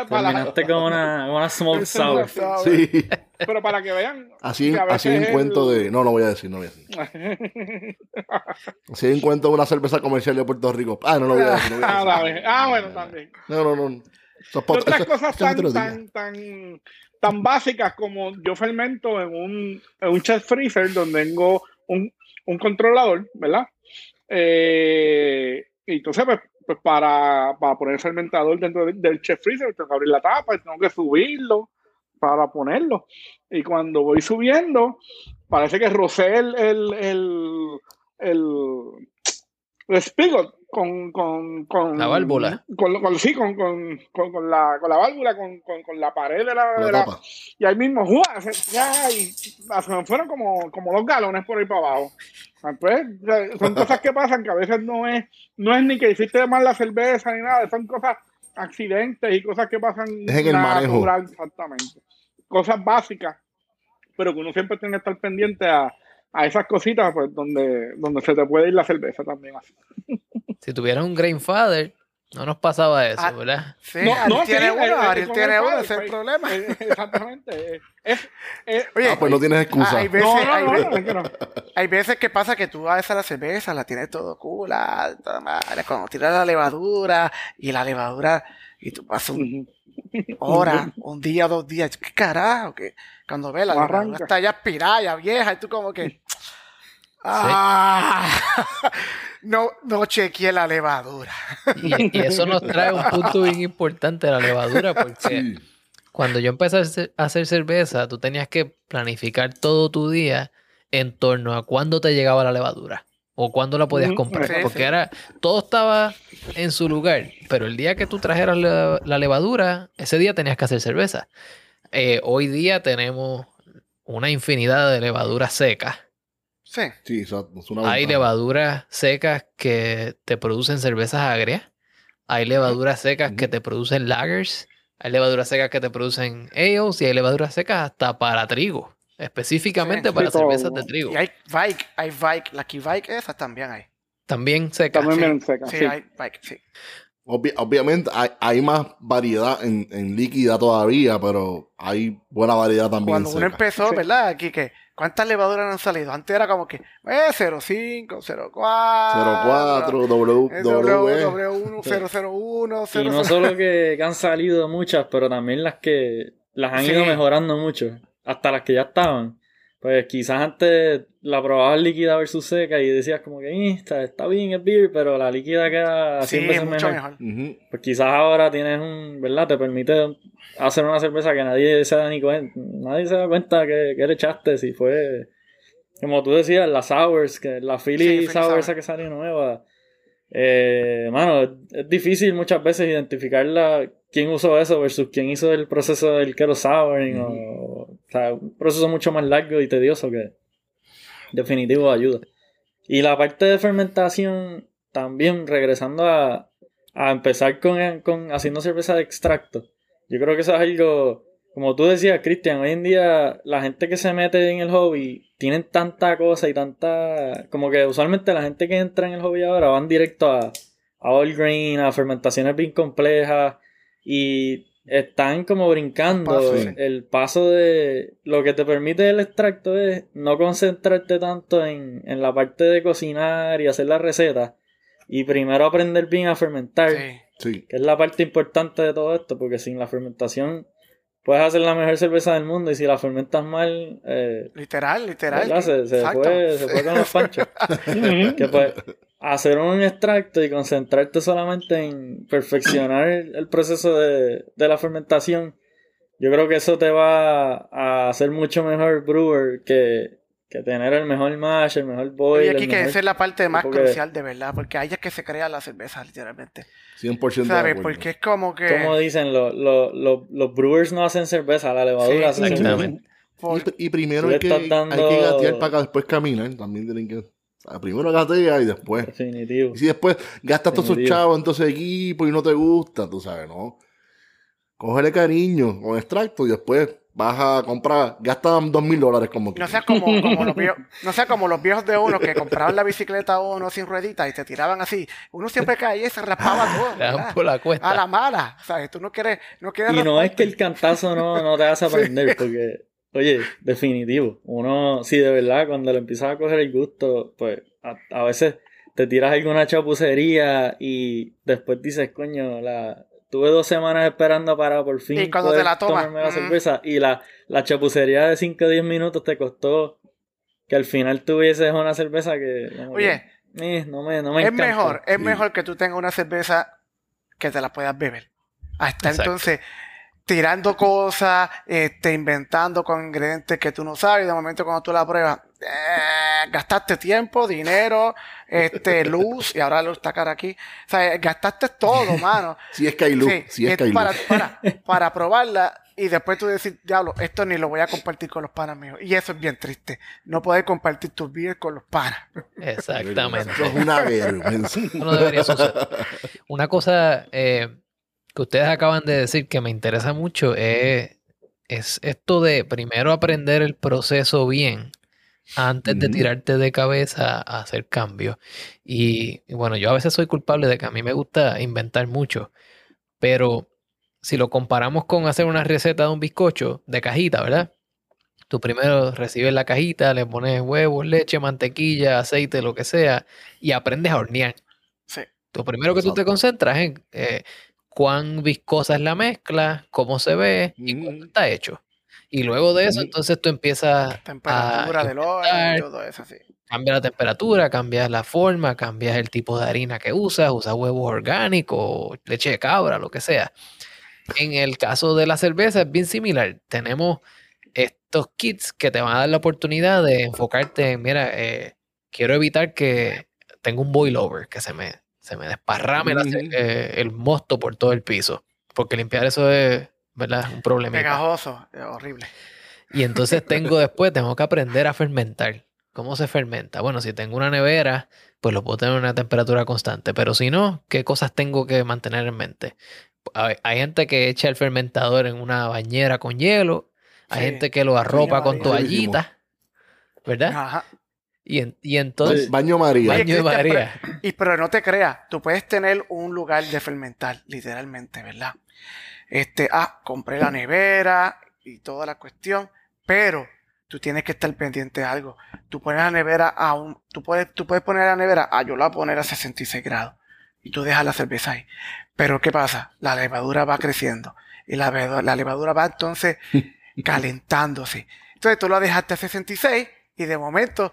Para la- Terminaste con una, una no sour. Sí. pero para que vean. Así, así en cuento el- de. No, no voy a decir, no voy a decir. Así en cuento de una cerveza comercial de Puerto Rico. Ah, no lo voy a decir. No voy a ah. Ah, bueno, también. No, no, no. Eso otras eso- cosas eso tan, tan, tan, tan básicas como yo fermento en un, en un chest freezer donde tengo un, un controlador, ¿verdad? Eh, y entonces, pues, pues para, para poner el fermentador dentro del, chest freezer, tengo que abrir la tapa y tengo que subirlo para ponerlo. Y cuando voy subiendo, parece que rocé el, el, el, el, el spigot con, con, con La válvula. Con, con- sí, con, con, con, con la, con la válvula, con, con, con la pared de la, de la y ahí mismo. Se, ya, y se me fueron como, como dos galones por ahí para abajo. Ah, Pues, son cosas que pasan que a veces no es, no es ni que hiciste mal la cerveza ni nada, son cosas, accidentes y cosas que pasan Es en el manejo. exactamente. Cosas básicas, pero que uno siempre tiene que estar pendiente a, a esas cositas, pues, donde, donde se te puede ir la cerveza también así. Si tuvieras un Grandfather, no nos pasaba eso, Ah, ¿verdad? Sí, No, Ariel no, tiene sí, uno, eh, eh, Ariel tiene uno, ese es el pues, problema. eh, exactamente. eh, Es, es- Oye, Ah, pues no tienes excusa. hay veces, no, no, hay no, veces- es que no. Hay veces que pasa que tú vas a la cerveza, la tienes todo cool, toda madre, cuando tiras la levadura y la levadura y tú pasas un- hora, un día, dos días, ¿qué carajo? Que cuando ves la levadura está ya aspirada, ya vieja y tú como que ah, no, no chequeé la levadura. Y, y eso nos trae un punto bien importante de la levadura, porque Sí. cuando yo empecé a hacer- cerveza, tú tenías que planificar todo tu día en torno a cuándo te llegaba la levadura o cuándo la podías comprar. sí, porque sí. era, todo estaba en su lugar, pero el día que tú trajeras la, la levadura, ese día tenías que hacer cerveza. Eh, hoy día tenemos una infinidad de levaduras secas. Sí, Sí, es una Hay levaduras secas que te producen cervezas agrias. Hay levaduras secas que te producen lagers. Hay levaduras secas que te producen ales. Y hay levaduras secas hasta para trigo. Específicamente Sí, para sí, todo. cervezas de trigo. y hay Vike, hay Vike, la Key Vike esas también hay. También secas. También sí. secas. Sí, sí. hay Vike, sí. Obvi- obviamente hay, hay más variedad en, en líquida todavía, pero hay buena variedad también. Cuando en uno empezó, Sí. ¿verdad? Aquí que ¿Cuántas levaduras han salido? Antes era como que, eh, 05, 04. 04, W, eh, W. W1, 001, Y no 00. solo que, que han salido muchas, pero también las que las han ido Sí. mejorando mucho. Hasta las que ya estaban. Pues quizás antes la probabas líquida versus seca y decías como que "Eh, está, está bien el beer, pero la líquida queda 100 Sí, veces mucho mejor. Pues quizás ahora tienes un, ¿verdad? Te permite hacer una cerveza que nadie se da ni cuenta, nadie se da cuenta que, que le echaste, si fue, como tú decías, las sours, que la Philly Sí, Philly sour sour. esa que salió nueva, eh, mano, es, es difícil muchas veces identificarla, quién usó eso versus quién hizo el proceso del Keto Souring, o, o sea, un proceso mucho más largo y tedioso que definitivo ayuda. Y la parte de fermentación, también regresando a, a empezar con, con haciendo cerveza de extracto. Yo creo que eso es algo, como tú decías, Cristian, hoy en día la gente que se mete en el hobby tienen tanta cosa y tanta... Como que usualmente la gente que entra en el hobby ahora van directo a, a all grain, a fermentaciones bien complejas y están como brincando Paso, sí. el paso de... Lo que te permite el extracto es no concentrarte tanto en, en la parte de cocinar y hacer la receta y primero aprender bien a fermentar Sí. Sí. que es la parte importante de todo esto, porque sin la fermentación puedes hacer la mejor cerveza del mundo y si la fermentas mal, eh, Literal, literal. se, se fue, se fue con los panchos. que pues hacer un extracto y concentrarte solamente en perfeccionar el, el proceso de, de la fermentación, yo creo que eso te va a hacer mucho mejor brewer que, que tener el mejor mash, el mejor boil. Y el aquí que mejor- esa es la parte más crucial de verdad, porque ahí es que se crea la cerveza, literalmente. 100% de ¿Sabes? Porque es como que. Como dicen, lo- lo- lo- los brewers no hacen cerveza, la levadura Sí, hace exactamente. cerveza. por- Y, y primero hay que, dando- hay que gatear para que después caminar. También tienen que. Primero gatea y después. Definitivo. Y si después gastas todos esos chavos en tu equipo y no te gusta, tú sabes, ¿no? Cógele cariño con extracto y después vas a comprar, gasta dos mil dólares como No que. sea como, como los viejos, no sea como los viejos de uno que compraban la bicicleta uno sin rueditas y te tiraban así. Uno siempre caía y se raspaba todo. Por la cuesta. A la mala, ¿sabes? Tú no quieres, no quieres Y no es que el cantazo no, no te hace aprender, porque, oye, definitivo. Uno, sí, de verdad, cuando le empiezas a coger el gusto, pues a, a veces te tiras alguna chapucería y después dices, coño, la. Tuve dos semanas esperando para por fin Y cuando te poder la tomas, tomarme la mm. cerveza y la, la chapucería de 5 o 10 minutos te costó que al final tuvieses una cerveza que... Oye, que, eh, no me, no me es encanta. mejor, es Sí. mejor que tú tengas una cerveza que te la puedas beber. Hasta Exacto. entonces, tirando cosas, este, inventando con ingredientes que tú no sabes, y de momento cuando tú la pruebas, eh, gastaste tiempo, dinero, este, luz, y ahora la luz está cara aquí. O sea, gastaste todo, mano. Si es que hay luz, Sí, si es que hay luz. para, para, para probarla y después tú decir, diablo, esto ni lo voy a compartir con los panas míos. Y eso es bien triste. No poder compartir tus beers con los panas. Exactamente. Eso es una vergüenza. No debería suceder. Una cosa eh, que ustedes acaban de decir que me interesa mucho es, es esto de primero aprender el proceso bien antes de tirarte de cabeza a hacer cambios. Y, y bueno, yo a veces soy culpable de que a mí me gusta inventar mucho, pero si lo comparamos con hacer una receta de un bizcocho de cajita, ¿verdad? Tú primero recibes la cajita, le pones huevos, leche, mantequilla, aceite, lo que sea, y aprendes a hornear. Sí. Lo primero que tú te concentras en eh, cuán viscosa es la mezcla, cómo se ve y cómo Mm. está hecho. Y luego de eso, entonces tú empiezas Temperatura a del horno y todo eso, sí. cambias la temperatura, cambias la forma, cambias el tipo de harina que usas, usas huevos orgánicos, leche de cabra, lo que sea. En el caso de la cerveza es bien similar. Tenemos estos kits que te van a dar la oportunidad de enfocarte en, mira, eh, quiero evitar que tenga un boil over, que se me, se me desparrame eh, el mosto por todo el piso. Porque limpiar eso es, ¿verdad? Un problema. Pegajoso, es horrible. Y entonces tengo después, tengo que aprender a fermentar. ¿Cómo se fermenta? Bueno, si tengo una nevera, pues lo puedo tener a una temperatura constante. Pero si no, ¿qué cosas tengo que mantener en mente? Hay, hay gente que echa el fermentador en una bañera con hielo. Hay Sí. gente que lo arropa con toallitas. ¿Verdad? Ajá. Y, en- y entonces, Baño María. Baño María. Y pero no te creas, tú puedes tener un lugar de fermentar, literalmente, ¿verdad? Este, ah, compré la nevera y toda la cuestión, pero tú tienes que estar pendiente de algo. Tú pones la nevera a un, tú puedes, tú puedes poner la nevera, a yo la voy a poner a 66 grados y tú dejas la cerveza ahí. Pero ¿qué pasa? La levadura va creciendo y la, levadura- la levadura va entonces calentándose. Entonces tú lo dejaste a 66 y de momento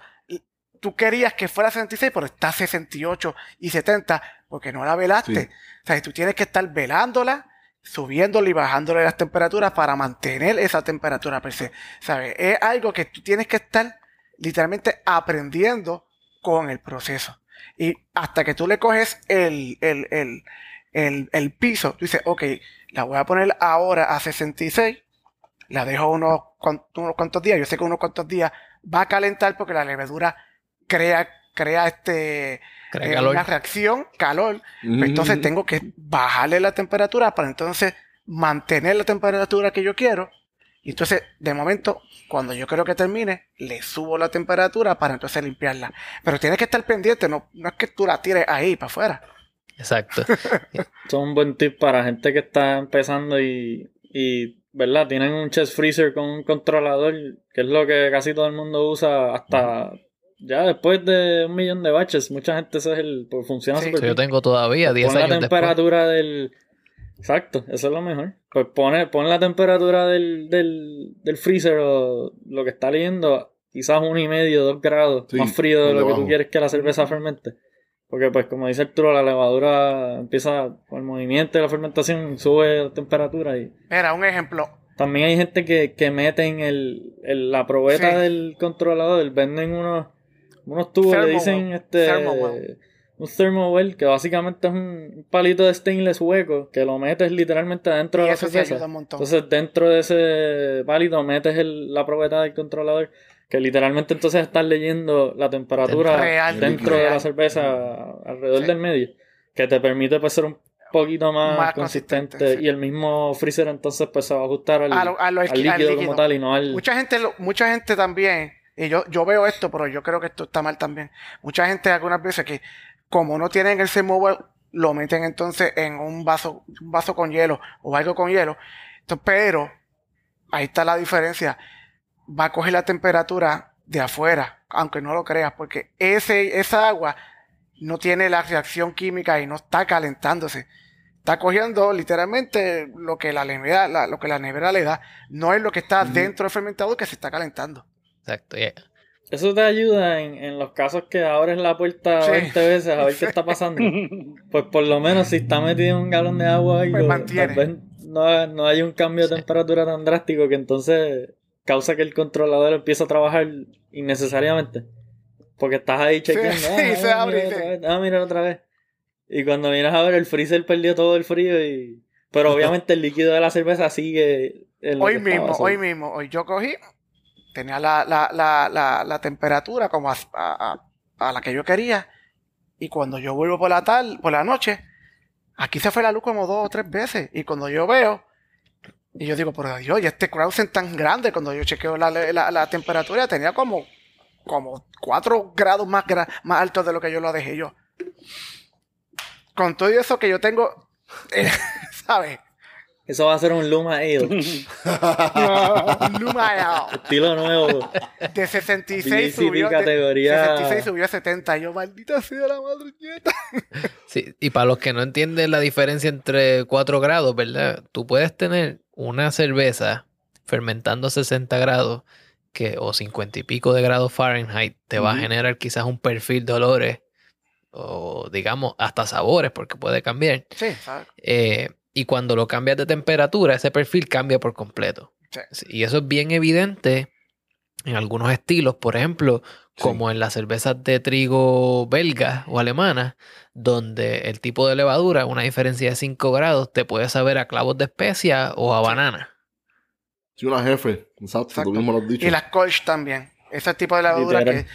tú querías que fuera 66, pero está a 68 y 70 porque no la velaste. Sí. O sea, tú tienes que estar velándola, subiéndole y bajándole las temperaturas para mantener esa temperatura per se. ¿Sabes? Es algo que tú tienes que estar literalmente aprendiendo con el proceso. Y hasta que tú le coges el, el, el, el, el piso, tú dices, ok, la voy a poner ahora a 66, la dejo unos, unos cuantos días, yo sé que unos cuantos días va a calentar porque la levadura crea, crea este, Crea eh, una reacción, calor, pues entonces tengo que bajarle la temperatura para entonces mantener la temperatura que yo quiero. Y entonces, de momento, cuando yo quiero que termine, le subo la temperatura para entonces limpiarla. Pero tienes que estar pendiente, no, no es que tú la tires ahí para afuera. Exacto. Eso es un buen tip para gente que está empezando y, y ¿verdad? Tienen un chest freezer con un controlador, que es lo que casi todo el mundo usa hasta ya después de un millón de baches. Mucha gente ese es el, pues funciona Sí. súper Eso yo bien. tengo todavía 10 Pon la años después. temperatura del... Exacto, eso es lo mejor. Pues pone, pon la temperatura del, del, del freezer o lo que está leyendo, quizás uno y medio, dos grados Sí, más frío de lo que tú quieres que la cerveza fermente. Porque pues como dice Arturo, la levadura empieza con el movimiento de la fermentación, sube la temperatura y Mira, un ejemplo. también hay gente que, que mete en el, el- la probeta Sí. del controlador, venden unos, unos tubos, le dicen este Thermowell. un thermowell, que básicamente es un palito de stainless hueco, que lo metes literalmente dentro Y de la eso cerveza. un. Entonces dentro de ese palito metes el- la probeta del controlador, que literalmente entonces estás leyendo la temperatura Real, dentro de la cerveza alrededor Sí. del medio, que te permite pues ser un poquito más, Más consistente, consistente, sí. y el mismo freezer entonces pues se va a ajustar al, A lo- a lo- al al líquido, líquido. como tal y no al... Mucha gente, lo- mucha gente también, y yo, yo veo esto, pero yo creo que esto está mal también. Mucha gente algunas veces que, como no tienen el Semover, lo meten entonces en un vaso, un vaso con hielo o algo con hielo. Entonces, pero, ahí está la diferencia. Va a coger la temperatura de afuera, aunque no lo creas, porque ese, esa agua no tiene la reacción química y no está calentándose. Está cogiendo literalmente lo que la nevera, la- lo que la nevera le da, no es lo que está dentro del fermentador que se está calentando. Exacto. y- Eso te ayuda en, en los casos que abres la puerta Sí. 20 veces a ver qué está pasando. Pues por lo menos si está metido en un galón de agua algo, Pues tal vez no, no hay un cambio de Sí. temperatura tan drástico que entonces causa que el controlador empiece a trabajar innecesariamente. Porque estás ahí chequeando. Sí, ah, sí, se ah, abre y mira otra vez, ah, mira otra vez. Y cuando vienes a ver, el freezer perdió todo el frío y... Pero obviamente el líquido de la cerveza sigue... en lo Hoy mismo, hoy mismo, hoy yo cogí, tenía la, la, la, la, temperatura como a, a- a- la que yo quería, y cuando yo vuelvo por la tarde, por la noche, aquí se fue la luz como dos o tres veces, y cuando yo veo, y yo digo, por Dios, y este Krausen tan grande, cuando yo chequeo la, temperatura, tenía como, como cuatro grados más, gra- más altos de lo que yo lo dejé yo. Con todo eso que yo tengo, eh, ¿sabes? Eso va a ser un Luma Ale. Luma estilo nuevo. de 66 BCD subió, de- categoría- 66 subió a 70. Y yo, maldita sea la madre. Sí, y para los que no entienden la diferencia entre 4 grados, ¿verdad? Tú puedes tener una cerveza fermentando a 60 grados que, o 50 y pico de grados Fahrenheit, te va a generar quizás un perfil de olores o digamos hasta sabores porque puede cambiar. Sí. Eh, y cuando lo cambias de temperatura, ese perfil cambia por completo. Sí. Y eso es bien evidente en algunos estilos, por ejemplo, Sí. como en las cervezas de trigo belgas o alemanas, donde el tipo de levadura, una diferencia de 5 grados, te puede saber a clavos de especia o a banana. Sí, una jefe. Exacto, Exacto. tú mismo lo has dicho. Y las Kolsch también. Ese tipo de levadura que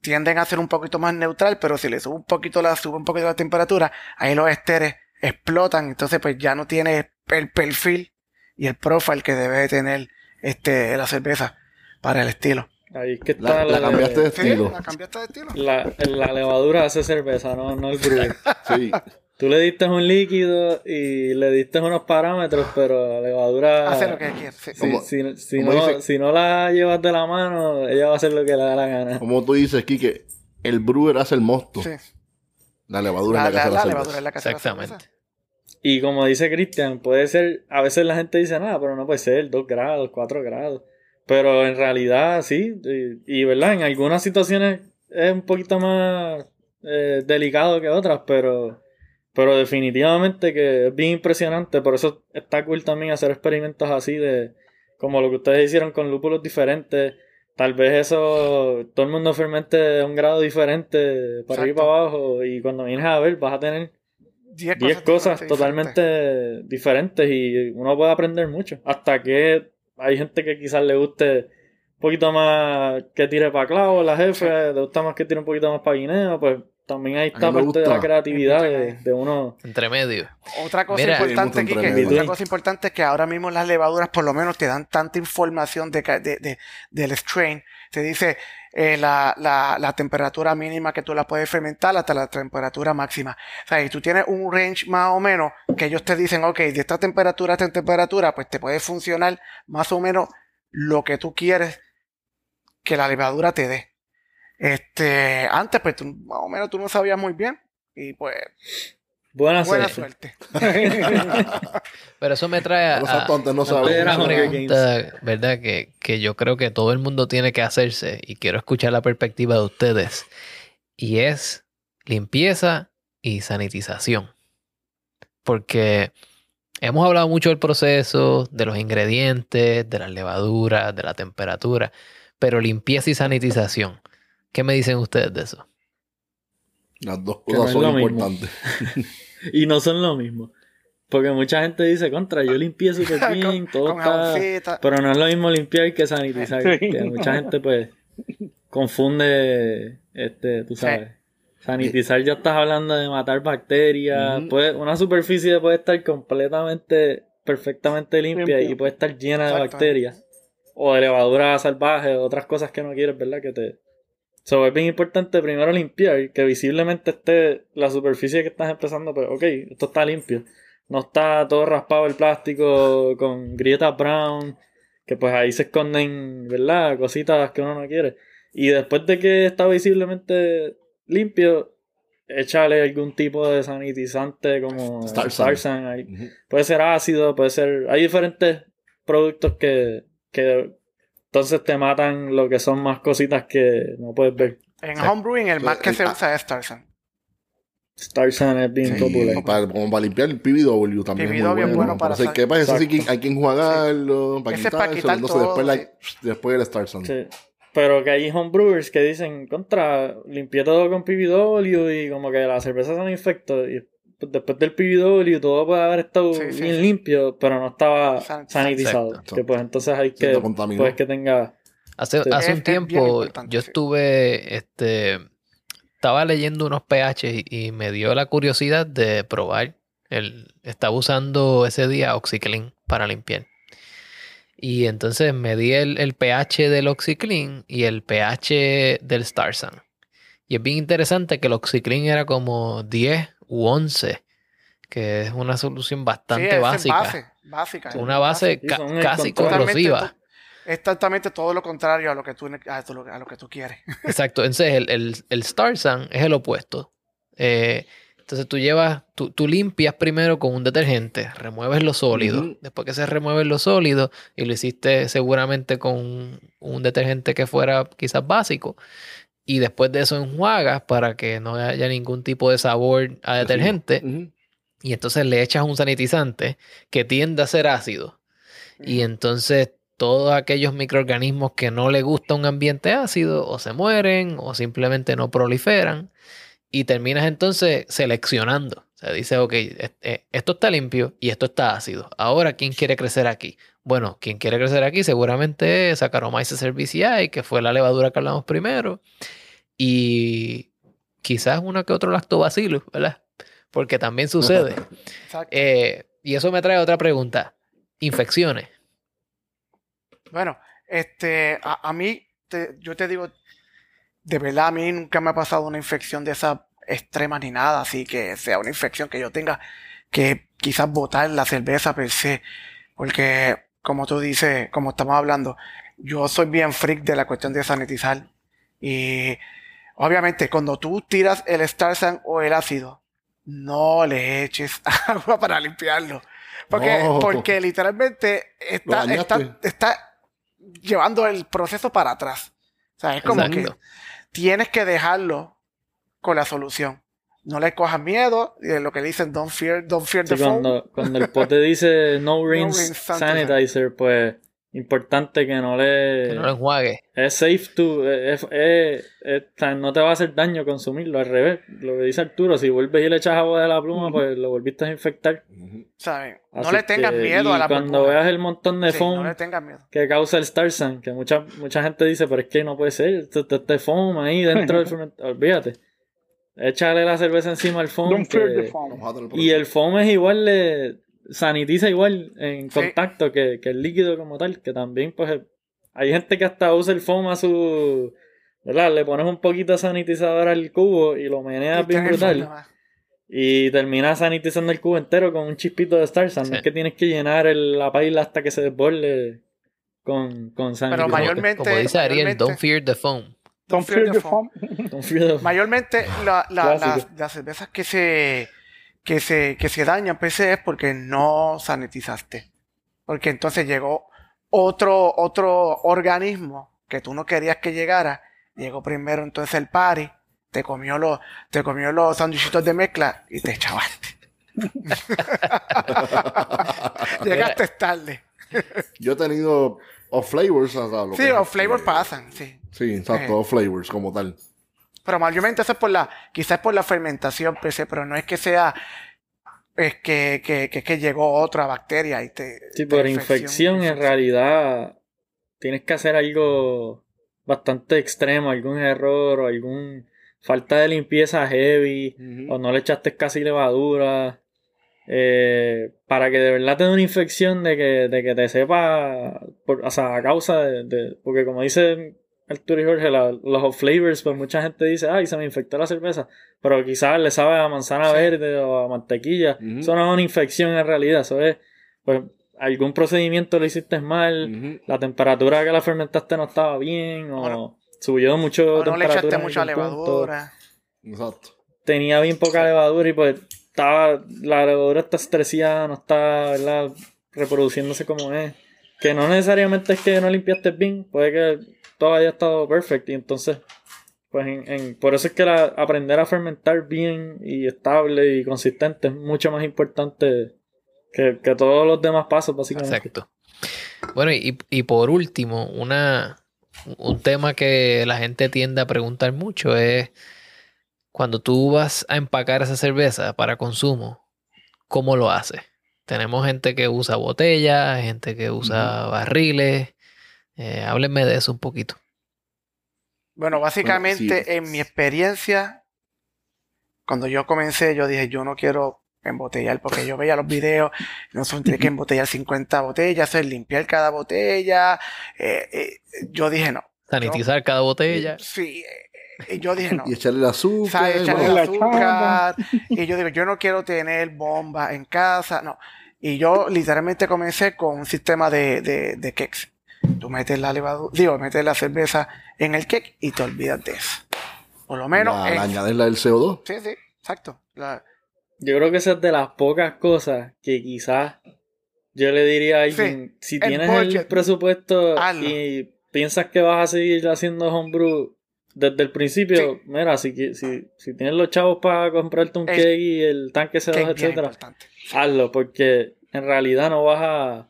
tienden a ser un poquito más neutral, pero si le sube un poquito la, sube un poquito la temperatura, ahí los esteres explotan. Entonces, pues ya no tiene el perfil y el profile que debe de tener este, la cerveza para el estilo. Ahí es que La, está la cambiaste de Sí, estilo. la cambiaste de estilo. la, la levadura hace cerveza, no, no el brewer. Sí. Tú le diste un líquido y le diste unos parámetros, pero la levadura. Hace lo que quiere. sí. Si, no, dice- si no la llevas de la mano, ella va a hacer lo que le da la gana. Como tú dices, Kike, el brewer hace el mosto. Sí. La levadura La, es la levadura la Exactamente. Y como dice Cristian, puede ser, a veces la gente dice nada, pero no puede ser 2 grados, 4 grados. Pero en realidad sí, y, y, verdad, en algunas situaciones es un poquito más eh, delicado que otras, pero, pero definitivamente que es bien impresionante. Por eso está cool también hacer experimentos así de como lo que ustedes hicieron con lúpulos diferentes. Tal vez eso, todo el mundo fermente un grado diferente, para arriba y para abajo, y cuando vienes a ver vas a tener 10 10 cosas totalmente diferentes y uno puede aprender mucho. Hasta que hay gente que quizás le guste un poquito más que tire para clavo, la jefe, le gusta más que tire un poquito más para guineo, pues también ahí está parte de la creatividad de, uno. Entre medio. Otra cosa Mira, importante, entre otra cosa importante es que ahora mismo las levaduras por lo menos te dan tanta información de- de- del strain. Te dice eh, la, la- la temperatura mínima que tú la puedes fermentar hasta la temperatura máxima. O sea, y tú tienes un range más o menos que ellos te dicen, ok, de esta temperatura a esta temperatura, pues te puede funcionar más o menos lo que tú quieres que la levadura te dé. Este, antes, pues tú, más o menos tú no sabías muy bien. Y pues, Buena, buena suerte. suerte. Pero eso me trae a, Los santos antes no a sabían. Era una Hunger pregunta, ¿verdad? Que, que yo creo que todo el mundo tiene que hacerse y quiero escuchar la perspectiva de ustedes. Y es limpieza y sanitización. Porque hemos hablado mucho del proceso, de los ingredientes, de las levaduras, de la temperatura, pero limpieza y sanitización. ¿Qué me dicen ustedes de eso? Las dos no cosas son importantes. Y no son lo mismo. Porque mucha gente dice, contra, yo limpié súper bien, todo con está... Pero no es lo mismo limpiar que sanitizar. Sí. Que mucha gente pues confunde, este, tú sabes. Sanitizar ya estás hablando de matar bacterias. Ujú. Puede- una superficie puede estar completamente, perfectamente limpia y puede estar llena de bacterias. O de levadura salvaje, o otras cosas que no quieres, ¿verdad? Que te... So, es bien importante primero limpiar, que visiblemente esté la superficie que estás empezando, pues, ok, esto está limpio. No está todo raspado el plástico con grietas brown, que pues ahí se esconden, ¿verdad? Cositas que uno no quiere. Y después de que está visiblemente limpio, échale algún tipo de sanitizante como Starsan. Puede ser ácido, puede ser... Hay diferentes productos que, que entonces te matan lo que son más cositas que no puedes ver. En homebrewing el más que El- se usa es Starsan. Starsan es bien Sí, popular. para, como para limpiar el PBW también. es muy PBW es bueno para Pero sal- ¿Qué pasa? Eso sí que hay que enjuagarlo, para Ese es para quitar todo, después, la- sí. después el Starson. Sí. Pero que hay homebrewers que dicen, contra, limpié todo con PBW y como que la cerveza se me infectó. Y después del PBW todo puede haber estado Sí, sí, bien sí. limpio, pero no estaba San- sanitizado. Exacto. Que pues entonces hay que, pues que tenga... Hace, Sí. hace un tiempo yo sí. estuve, este, estaba leyendo unos pH y, y me dio la curiosidad de probar. El, estaba usando ese día OxyClean para limpiar. Y entonces me di el, el pH del OxyClean y el pH del Starsan. Y es bien interesante que el OxyClean era como 10 u 11, que es una solución Sí, bastante esa es básica. base, básica. Una base Sí, ca- casi corrosiva. Totalmente Exactamente todo lo contrario a lo que tú, a lo, a lo que tú quieres. Exacto, entonces el, el, el Star Sun es el opuesto. Eh, entonces tú llevas, tú, tú limpias primero con un detergente, remueves lo sólido. Después que se remueve lo sólido y lo hiciste seguramente con un, un detergente que fuera quizás básico. Y después de eso enjuagas para que no haya ningún tipo de sabor a detergente. Y entonces le echas un sanitizante que tiende a ser ácido. Y entonces todos aquellos microorganismos que no le gusta un ambiente ácido o se mueren o simplemente no proliferan. Y terminas entonces seleccionando. O sea, dice, ok, eh, esto está limpio y esto está ácido. Ahora, ¿quién quiere crecer aquí? Bueno, quien quiere crecer aquí seguramente es Saccharomyces cerevisiae, que fue la levadura que hablamos primero. Y quizás uno que otro lactobacillus, ¿verdad? Porque también sucede. Eh, y eso me trae otra pregunta. Infecciones. Bueno, este, a, a mí, te- yo te digo, de verdad, a mí nunca me ha pasado una infección de esa extremas ni nada, así que sea una infección que yo tenga que quizás botar la cerveza per se, porque como tú dices, como estamos hablando, yo soy bien freak de la cuestión de sanitizar y obviamente cuando tú tiras el Starsan o el ácido, no le eches agua para limpiarlo. Porque, No. porque literalmente está, está, está llevando el proceso para atrás. O sea, es como Exacto. que tienes que dejarlo con la solución. No le cojas miedo, y de lo que dicen, don't fear, don't fear Sí, the foam. cuando, cuando el pote dice no rinse rinse sanitizer. sanitizer, pues importante que no le... Que no lo enjuague. Es safe to... Es, es- es- no te va a hacer daño consumirlo, al revés. Lo que dice Arturo, si vuelves y le echas agua de la pluma, pues lo volviste a infectar. Ujú. ¿sabes? No Así le tengas que- miedo y a la cuando burbuja. veas el montón de Sí, foam no le tengas miedo. que causa el Starsan, que mucha, mucha gente dice, pero es que no puede ser, este, este- este foam ahí dentro del fermentador. Olvídate. Échale la cerveza encima al foam. Que- y el foam es igual de sanitiza igual en Sí. contacto que, que el líquido como tal, que también pues hay gente que hasta usa el foam a su ¿verdad? Le pones un poquito de sanitizador al cubo y lo meneas Y bien brutal y terminas sanitizando el cubo entero con un chispito de Starsan. Sí. No es que tienes que llenar el- la paila hasta que se desborde con, con sanitizador. Como- mayormente- Como dice Ariel, mayormente- don't fear the foam. Don't fear the foam. Don't fear the- Mayormente la- las, las cervezas que se, que se, que se dañan PC es porque no sanitizaste. Porque entonces llegó otro, otro organismo que tú no querías que llegara. Llegó primero entonces el party, te comió los, te comió los sándwichitos de mezcla y te echabaste. Llegaste tarde. Yo he tenido off flavors, o sea, lo Sí, que- los flavors pasan, sí. Sí, exacto, Eh. off flavors como tal. Pero mayormente eso es por la, quizás por la fermentación, PC, pero no es que sea, es que, que, que, que llegó otra bacteria y te. Sí, por infección en realidad tienes que hacer algo bastante extremo, algún error o algún falta de limpieza heavy o no le echaste casi levadura eh, para que de verdad te dé una infección de que, de que te sepa, por- o sea, a causa de, de- porque como dice Arturo y Jorge, la- los off flavors, pues mucha gente dice, ay, se me infectó la cerveza, pero quizás le sabe a manzana Sí. verde o a mantequilla, Ujú. eso no es una infección en realidad, eso es, pues, algún procedimiento lo hiciste mal, la temperatura que la fermentaste no estaba bien, o Bueno. subió mucho O no le temperatura echaste mucha punto levadura. Exacto. tenía bien poca levadura y pues estaba la levadura está estresiada, no está ¿verdad? reproduciéndose como es. Que no necesariamente es que no limpiaste bien, puede que todo haya estado perfecto y entonces pues en, en- por eso es que la- aprender a fermentar bien y estable y consistente es mucho más importante que, que todos los demás pasos básicamente. Exacto. Bueno, y, y por último, una, un tema que la gente tiende a preguntar mucho es cuando tú vas a empacar esa cerveza para consumo, ¿cómo lo haces? Tenemos gente que usa botellas, gente que usa barriles. Eh, háblenme de eso un poquito. Bueno, básicamente, Bueno, sí. en mi experiencia, cuando yo comencé, yo dije, yo no quiero embotellar, porque yo veía los videos, no son tiene que embotellar 50 botellas, hacer limpiar cada botella. eh, eh, yo dije, no. Sanitizar cada botella. Sí, eh, y yo dije, no. Y echarle el azúcar. ¿sabes? Echarle el azúcar. Y yo digo, yo no quiero tener bombas en casa, no. Y yo literalmente comencé con un sistema de, de, de cakes. Tú metes la levadura, digo, metes la cerveza en el cake y te olvidas de eso. Por lo menos. la añadirla del CO2. sí, sí, exacto. La- Yo creo que esa es de las pocas cosas que quizás yo le diría a alguien, si el tienes el budget, presupuesto hazlo. y piensas que vas a seguir haciendo homebrew desde el principio, Sí. mira, si, si, si tienes los chavos para comprarte un cake y el tanque que CO2, es bien etcétera, hazlo, porque en realidad no vas a...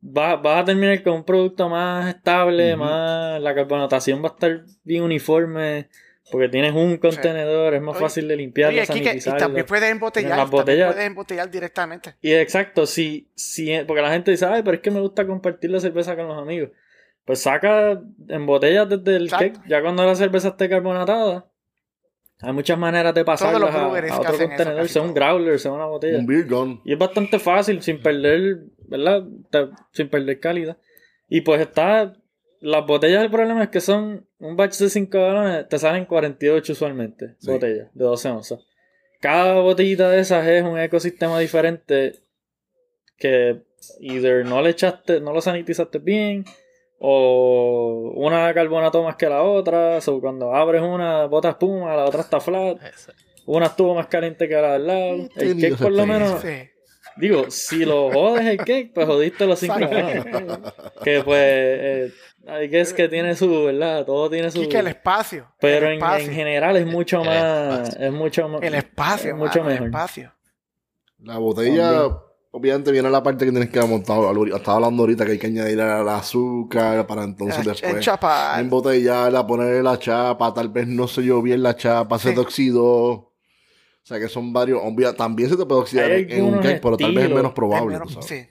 Vas, vas a terminar con un producto más estable, más... La carbonatación va a estar bien uniforme, porque tienes un contenedor, es más Oye, fácil de limpiarlo, Oye, Kike, y sanitizarlo. también puedes embotellar, Las también botellas- puedes embotellar directamente. Y exacto, si, si, porque la gente dice, ay, pero es que me gusta compartir la cerveza con los amigos. Pues saca en botellas desde el Exacto. cake, ya cuando la cerveza esté carbonatada. Hay muchas maneras de pasarla los a, otro eso, contenedor, sea un growler, sea una botella. Un beer gun. Y es bastante fácil, sin perder, ¿verdad? Sin perder calidad. Y pues está las botellas el problema es que son un batch de 5 galones, te salen 48 usualmente, Sí. botellas de 12 onzas. Cada botellita de esas es un ecosistema diferente que either no le echaste, no lo sanitizaste bien, o una carbonato más que la otra, o cuando abres una bota espuma, la otra está flat, una estuvo más caliente que la del lado. El cake por lo menos, Sí. digo, si lo jodes el cake, pues jodiste los 5 Exacto. galones. Que pues, eh, hay que es que tiene su, ¿verdad? Todo tiene su... Y que el espacio. Pero el en, espacio, en general es mucho El más... espacio. Es mucho más... el espacio, es mucho mano, mejor. El espacio. La botella, obviamente, viene la parte que tienes que montar. Estaba hablando ahorita que hay que añadir el azúcar para entonces El- el después chapa- embotellarla, ponerle la chapa. Tal vez no se yo bien la chapa, se Sí. te oxidó. O sea que son varios. obvia- también se te puede oxidar en, en un cake, pero tal vez es menos probable. es menos- sí.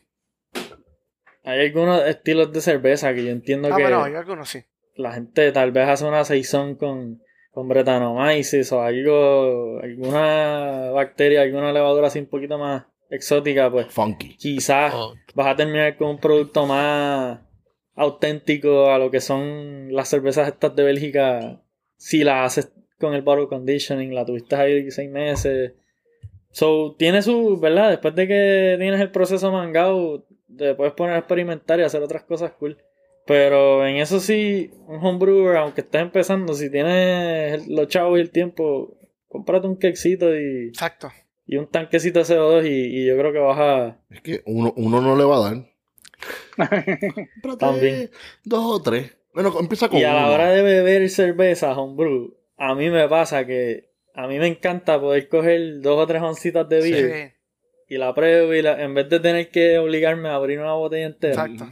Hay algunos estilos de cerveza que yo entiendo Ah, que bueno, hay algunos sí. la gente tal vez hace una saison con, con bretanomyces o algo... Alguna bacteria, alguna levadura así un poquito más exótica, pues Funky. quizás oh, vas a terminar con un producto más auténtico a lo que son las cervezas estas de Bélgica si las haces con el bottle conditioning, la tuviste ahí seis meses. So, tiene su, ¿verdad? Después de que tienes el proceso mangado, te puedes poner a experimentar y hacer otras cosas cool. Pero en eso sí, un homebrewer, aunque estés empezando, si tienes los chavos y el tiempo, cómprate un quexito y, Exacto. Y un tanquecito de CO2 y, y yo creo que vas a... Es que uno, uno no le va a dar. También. Dos o tres. Bueno, empieza con Y a la hora de beber cerveza homebrew, a mí me pasa que a mí me encanta poder coger dos o tres oncitas de Sí, beer y la pruebo y la, en vez de tener que obligarme a abrir una botella entera. exacto.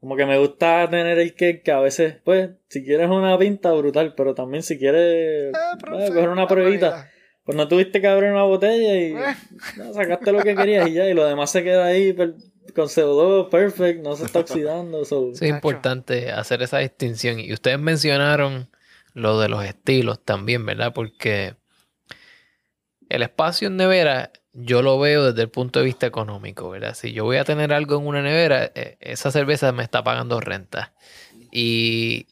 Como que me gusta tener el cake que a veces, pues, si quieres una pinta brutal, pero también si quieres Eh, eh, profe, coger una pruebita. Pues no tuviste que abrir una botella y Eh. no, sacaste lo que querías y ya, y lo demás se queda ahí con CO2, perfect, no se está oxidando. so- Sí, es importante hacer esa distinción. Y ustedes mencionaron lo de los estilos también, ¿verdad? Porque el espacio en nevera yo lo veo desde el punto de vista económico, ¿verdad? Si yo voy a tener algo en una nevera, eh, esa cerveza me está pagando renta. Y,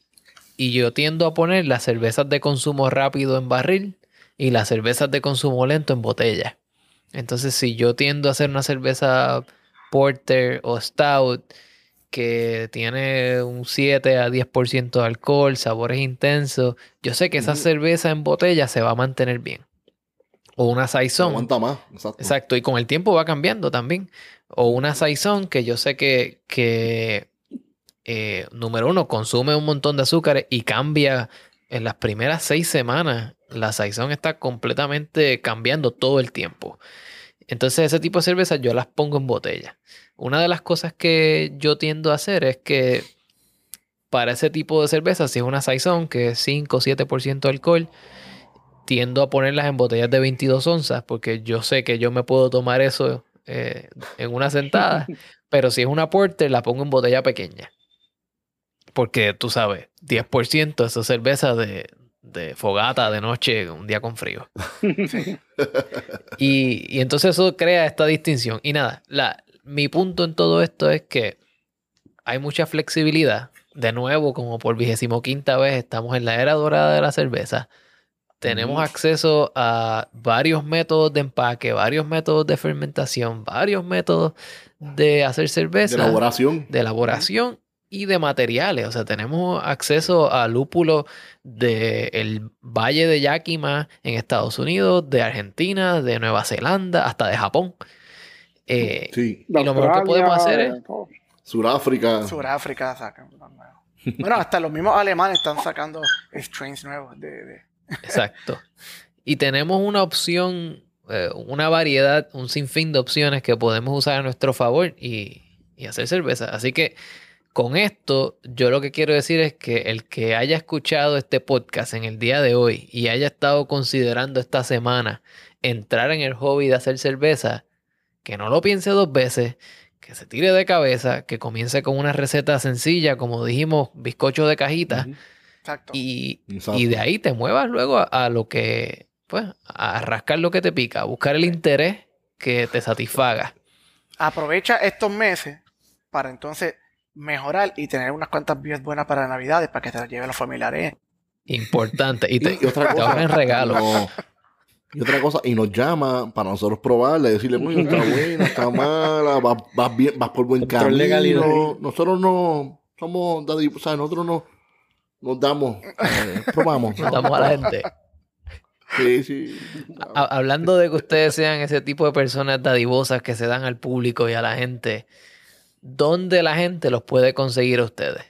y yo tiendo a poner las cervezas de consumo rápido en barril y las cervezas de consumo lento en botella. Entonces, si yo tiendo a hacer una cerveza porter o stout, que tiene un 7 a 10% de alcohol, sabores intensos, yo sé que esa cerveza en botella se va a mantener bien. O una saison. Aguanta más. Exacto. Exacto, y con el tiempo va cambiando también. O una saison que yo sé que, que eh, número uno, consume un montón de azúcares y cambia en las primeras seis semanas. La saison está completamente cambiando todo el tiempo. Entonces ese tipo de cervezas yo las pongo en botella. Una de las cosas que yo tiendo a hacer es que para ese tipo de cerveza, si es una saison que es 5 o 7% de alcohol, tiendo a ponerlas en botellas de 22 onzas porque yo sé que yo me puedo tomar eso eh, en una sentada, pero si es una porter la pongo en botella pequeña. Porque tú sabes, 10% esa cerveza de, de fogata de noche, un día con frío. Y, y entonces eso crea esta distinción. Y nada, la, mi punto en todo esto es que hay mucha flexibilidad. De nuevo, como por vigésimo quinta vez, estamos en la era dorada de la cerveza. Tenemos acceso a varios métodos de empaque, varios métodos de fermentación, varios métodos de hacer cerveza, De elaboración. de elaboración y de materiales. O sea, tenemos acceso a lúpulo del Valle de Yakima en Estados Unidos, de Argentina, de Nueva Zelanda, hasta de Japón. Eh, Sí. Y lo mejor que podemos hacer es-. Suráfrica. Suráfrica sacan los nuevos. Bueno, hasta los mismos alemanes están sacando strains nuevos de, de- Exacto. Y tenemos una opción, eh, una variedad, un sinfín de opciones que podemos usar a nuestro favor y, y hacer cerveza. Así que con esto, yo lo que quiero decir es que el que haya escuchado este podcast en el día de hoy y haya estado considerando esta semana entrar en el hobby de hacer cerveza, que no lo piense dos veces, que se tire de cabeza, que comience con una receta sencilla, como dijimos, bizcocho de cajita. Ujú. Exacto. Y, Exacto. y de ahí te muevas luego a, a lo que, pues, a rascar lo que te pica, a buscar el interés que te satisfaga. Aprovecha estos meses para entonces mejorar y tener unas cuantas vías buenas para Navidades para que te las lleven los familiares. Importante. Y, te, Y otra te cosa, no- y otra cosa, y nos llama para nosotros probarla y decirle, muy está buena, está mala, vas, vas bien, vas por buen Control camino. Nosotros no somos o sea, nosotros no nos damos, eh, probamos. Damos a la gente. Sí, sí. Ha- hablando de que ustedes sean ese tipo de personas dadivosas que se dan al público y a la gente, ¿dónde la gente los puede conseguir a ustedes?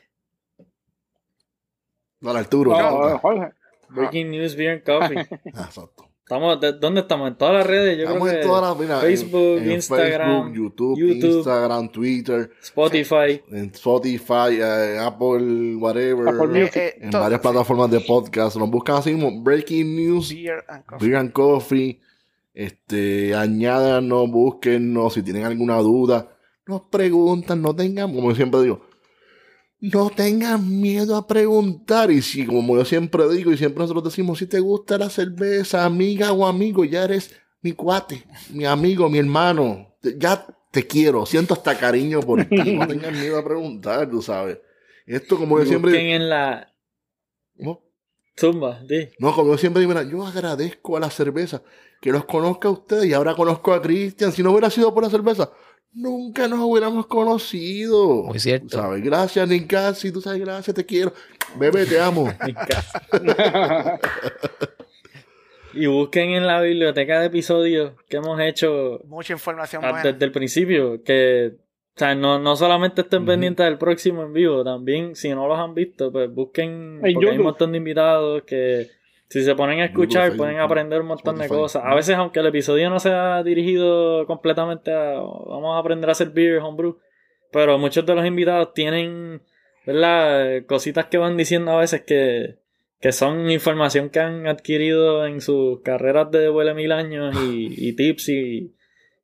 Dale, Arturo. Jorge. Breaking News Beer and Coffee. Ah, exacto. Estamos, ¿de- ¿Dónde estamos? En todas las redes. Yo Estamos creo en que todas las, mira, Facebook, en- en Instagram, Facebook, YouTube, YouTube. Instagram, Twitter, Spotify. en Spotify, eh, Apple, whatever. Apple Music. Eh, eh, en to- varias plataformas de podcast. Nos buscan así como Breaking News, Beer and coffee. Beer and Coffee. Este, añádanos, búsquennos si tienen alguna duda. Nos preguntan, no tengan, como yo siempre digo, no tengan miedo a preguntar. Y si, como yo siempre digo y siempre nosotros decimos, si te gusta la cerveza, amiga o amigo, ya eres mi cuate, mi amigo, mi hermano. Ya te quiero, siento hasta cariño por ti. No tengan miedo a preguntar, tú sabes. Esto, como yo siempre Busquen en la di. No, como yo siempre digo, mira, yo agradezco a la cerveza que los conozca a ustedes y ahora conozco a Cristian. Si no hubiera sido por la cerveza, nunca nos hubiéramos conocido. Muy cierto. Tú ¿Sabes? Gracias, Ninkasi, tú sabes, gracias, te quiero. Bebé, te amo. Y busquen en la biblioteca de episodios que hemos hecho Mucha información buena. desde el principio. Que o sea, no, no solamente estén pendientes del próximo en vivo, también si no los han visto, pues busquen. En Porque hay un montón de invitados que si se ponen a escuchar pueden aprender un montón de cosas. A veces, aunque el episodio no sea dirigido completamente a vamos a aprender a hacer beer, homebrew, pero muchos de los invitados tienen, ¿verdad? Cositas que van diciendo a veces que, que son información que han adquirido en sus carreras de huele mil años y, y tips y,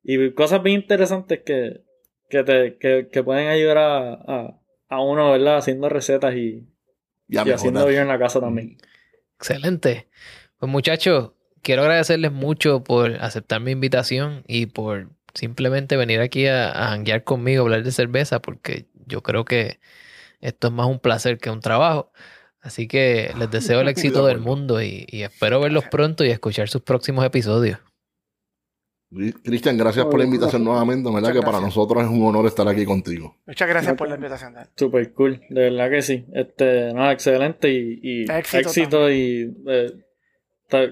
y cosas bien interesantes que, que, te, que, que pueden ayudar a, a, a uno, ¿verdad? Haciendo recetas y, y haciendo beer en la casa también. Excelente. Pues muchachos, quiero agradecerles mucho por aceptar mi invitación y por simplemente venir aquí a, a conmigo, hablar de cerveza, porque yo creo que esto es más un placer que un trabajo. Así que les deseo el éxito del mundo y, y espero verlos pronto y escuchar sus próximos episodios. Cristian, gracias por la invitación nuevamente. ¿Verdad? Que para nosotros es un honor estar aquí contigo. Muchas gracias por la invitación. Dan. Super cool, de verdad que sí. Este, nada, excelente y, y Éxito éxito, y eh,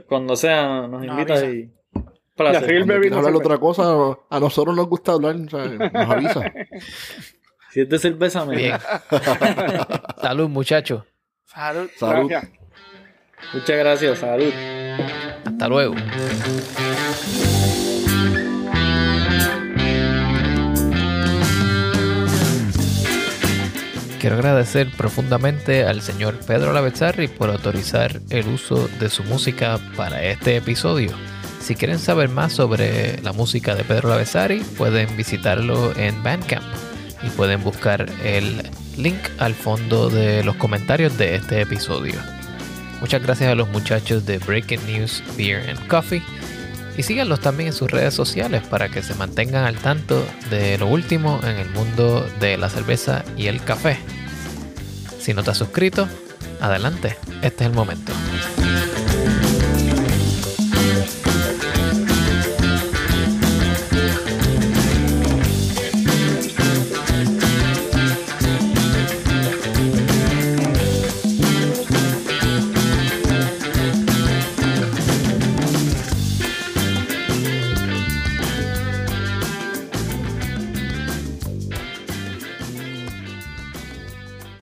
cuando sea nos Nos invita avisa. y placer. Y a hablar cerveza. otra cosa, a nosotros nos gusta hablar, nos avisa. Si es de cerveza, me Bien. Salud, muchachos. Salud. Salud. Gracias. Muchas gracias, salud. Hasta luego. Quiero agradecer profundamente al señor Pedro Lavezzarri por autorizar el uso de su música para este episodio. Si quieren saber más sobre la música de Pedro Lavezzari, pueden visitarlo en Bandcamp y pueden buscar el link al fondo de los comentarios de este episodio. Muchas gracias a los muchachos de Breaking News Beer and Coffee y síganlos también en sus redes sociales para que se mantengan al tanto de lo último en el mundo de la cerveza y el café. Si no te has suscrito, adelante, este es el momento.